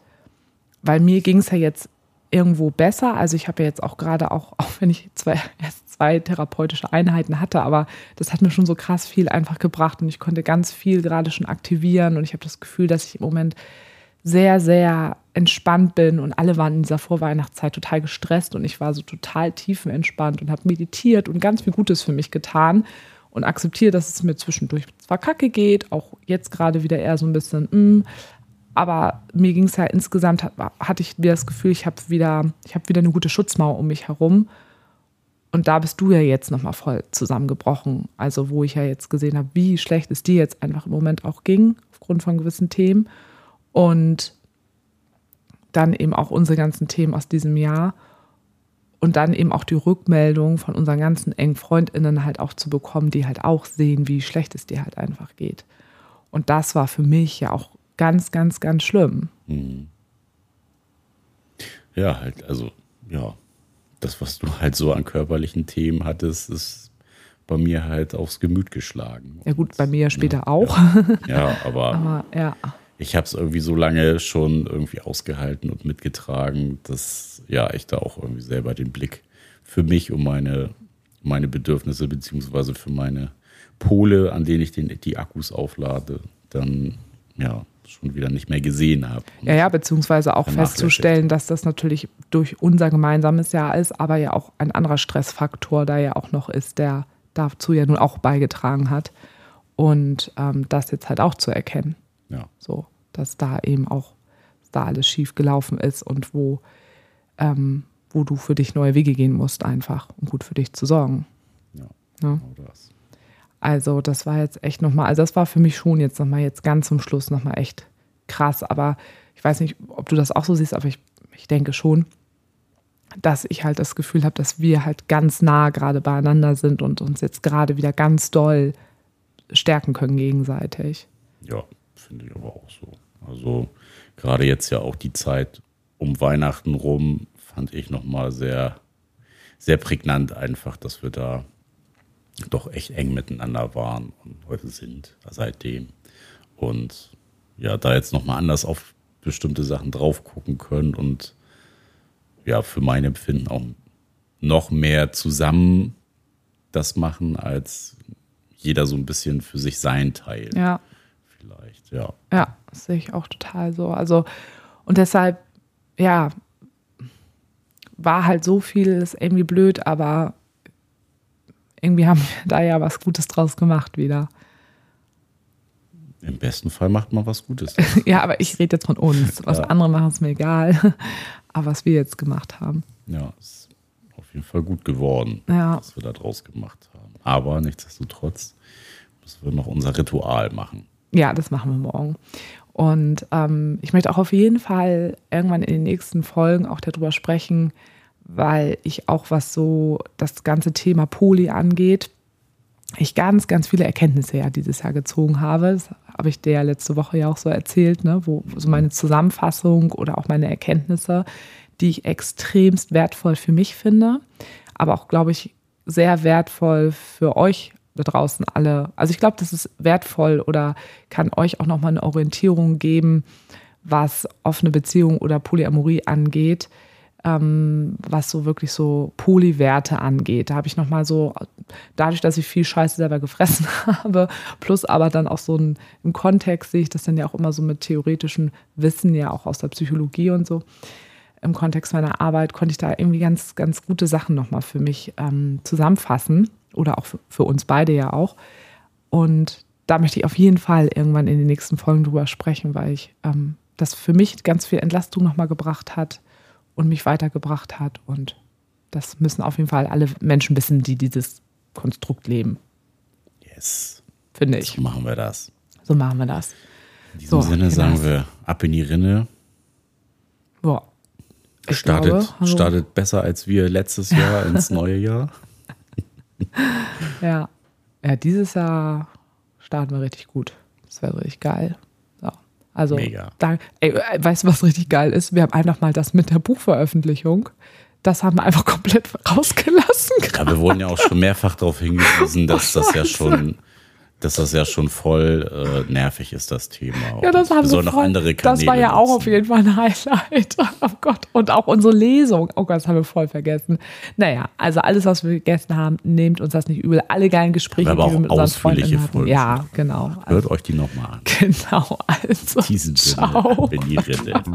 weil mir ging es ja jetzt irgendwo besser. Also ich habe ja jetzt auch gerade auch, auch wenn ich zwei, erst zwei therapeutische Einheiten hatte, aber das hat mir schon so krass viel einfach gebracht und ich konnte ganz viel gerade schon aktivieren und ich habe das Gefühl, dass ich im Moment sehr, sehr entspannt bin und alle waren in dieser Vorweihnachtszeit total gestresst und ich war so total tiefenentspannt und habe meditiert und ganz viel Gutes für mich getan und akzeptiere, dass es mir zwischendurch zwar kacke geht, auch jetzt gerade wieder eher so ein bisschen, mm, aber mir ging es ja insgesamt, hatte ich wieder das Gefühl, ich habe wieder, habe wieder eine gute Schutzmauer um mich herum. Und da bist du ja jetzt nochmal voll zusammengebrochen. Also, wo ich ja jetzt gesehen habe, wie schlecht es dir jetzt einfach im Moment auch ging, aufgrund von gewissen Themen. Und dann eben auch unsere ganzen Themen aus diesem Jahr. Und dann eben auch die Rückmeldung von unseren ganzen engen FreundInnen halt auch zu bekommen, die halt auch sehen, wie schlecht es dir halt einfach geht. Und das war für mich ja auch ganz, ganz, ganz schlimm. Mhm. Ja, halt, also, ja, das, was du halt so an körperlichen Themen hattest, ist bei mir halt aufs Gemüt geschlagen. Ja, gut, bei mir ja später ja, auch. Ja, ja aber, aber ja ich habe es irgendwie so lange schon irgendwie ausgehalten und mitgetragen, dass ja ich da auch irgendwie selber den Blick für mich und meine, meine Bedürfnisse beziehungsweise für meine Pole, an denen ich den, die Akkus auflade, dann ja schon wieder nicht mehr gesehen habe. Ja, ja, beziehungsweise auch festzustellen, dass das natürlich durch unser gemeinsames Jahr ist, aber ja auch ein anderer Stressfaktor da ja auch noch ist, der dazu ja nun auch beigetragen hat. Und ähm, das jetzt halt auch zu erkennen. Ja. So, dass da eben auch da alles schief gelaufen ist und wo, ähm, wo du für dich neue Wege gehen musst, einfach, um gut für dich zu sorgen. Ja, ja. genau das. Also, das war jetzt echt nochmal, also das war für mich schon jetzt nochmal jetzt ganz zum Schluss nochmal echt krass. Aber ich weiß nicht, ob du das auch so siehst, aber ich, ich denke schon, dass ich halt das Gefühl habe, dass wir halt ganz nah gerade beieinander sind und uns jetzt gerade wieder ganz doll stärken können gegenseitig. Ja, finde ich aber auch so. Also gerade jetzt ja auch die Zeit um Weihnachten rum fand ich nochmal sehr, sehr prägnant einfach, dass wir da doch echt eng miteinander waren und heute sind seitdem. Und ja, da jetzt nochmal anders auf bestimmte Sachen drauf gucken können und ja, für mein Empfinden auch noch mehr zusammen das machen, als jeder so ein bisschen für sich sein Teil. Ja vielleicht, ja. Ja, das sehe ich auch total so. Also, und deshalb, ja, war halt so viel, ist irgendwie blöd, aber irgendwie haben wir da ja was Gutes draus gemacht wieder. Im besten Fall macht man was Gutes. ja, aber ich rede jetzt von uns. Was ja. andere machen, ist mir egal. aber was wir jetzt gemacht haben. Ja, ist auf jeden Fall gut geworden, ja. was wir da draus gemacht haben. Aber nichtsdestotrotz müssen wir noch unser Ritual machen. Ja, das machen wir morgen. Und ähm, ich möchte auch auf jeden Fall irgendwann in den nächsten Folgen auch darüber sprechen, weil ich auch was so das ganze Thema Poli angeht, ich ganz, ganz viele Erkenntnisse ja dieses Jahr gezogen habe. Das habe ich dir ja letzte Woche ja auch so erzählt, ne? wo so meine Zusammenfassung oder auch meine Erkenntnisse, die ich extremst wertvoll für mich finde, aber auch, glaube ich, sehr wertvoll für euch da draußen alle. Also ich glaube, das ist wertvoll oder kann euch auch nochmal eine Orientierung geben, was offene Beziehung oder Polyamorie angeht, ähm, was so wirklich so Polywerte angeht. Da habe ich nochmal so, dadurch, dass ich viel Scheiße selber gefressen habe, plus aber dann auch so ein, im Kontext sehe ich das dann ja auch immer so mit theoretischem Wissen, ja auch aus der Psychologie und so. Im Kontext meiner Arbeit konnte ich da irgendwie ganz, ganz gute Sachen nochmal für mich ähm, zusammenfassen oder auch für, für uns beide ja auch. Und da möchte ich auf jeden Fall irgendwann in den nächsten Folgen drüber sprechen, weil ich ähm, das für mich ganz viel Entlastung nochmal gebracht hat und mich weitergebracht hat. Und das müssen auf jeden Fall alle Menschen wissen, die dieses Konstrukt leben. Yes. Finde ich. So machen wir das. So machen wir das. In diesem so, Sinne sagen wir ab in die Rinne. Boah. Startet, glaube, startet besser als wir letztes Jahr ins neue Jahr. ja. Ja, dieses Jahr starten wir richtig gut. Das wäre richtig geil. So. Also, Mega. Da, ey, äh, weißt du, was richtig geil ist? Wir haben einfach mal das mit der Buchveröffentlichung. Das haben wir einfach komplett rausgelassen. Ja, wir wurden ja auch schon mehrfach darauf hingewiesen, dass das ja schon, dass das ja schon voll äh, nervig ist, das Thema. Ja, das haben wir sollen noch andere Kanäle Das war ja auch nutzen. auf jeden Fall ein Highlight. Oh Gott. Und auch unsere Lesung. Oh Gott, das haben wir voll vergessen. Naja, also alles, was wir gegessen haben, nehmt uns das nicht übel. Alle geilen Gespräche, Aber die auch wir mit unseren Freunden hatten. Folgen. Ja, genau. Hört Also, euch die nochmal an. genau. Also, Sinne, ciao. wenn ihr redet.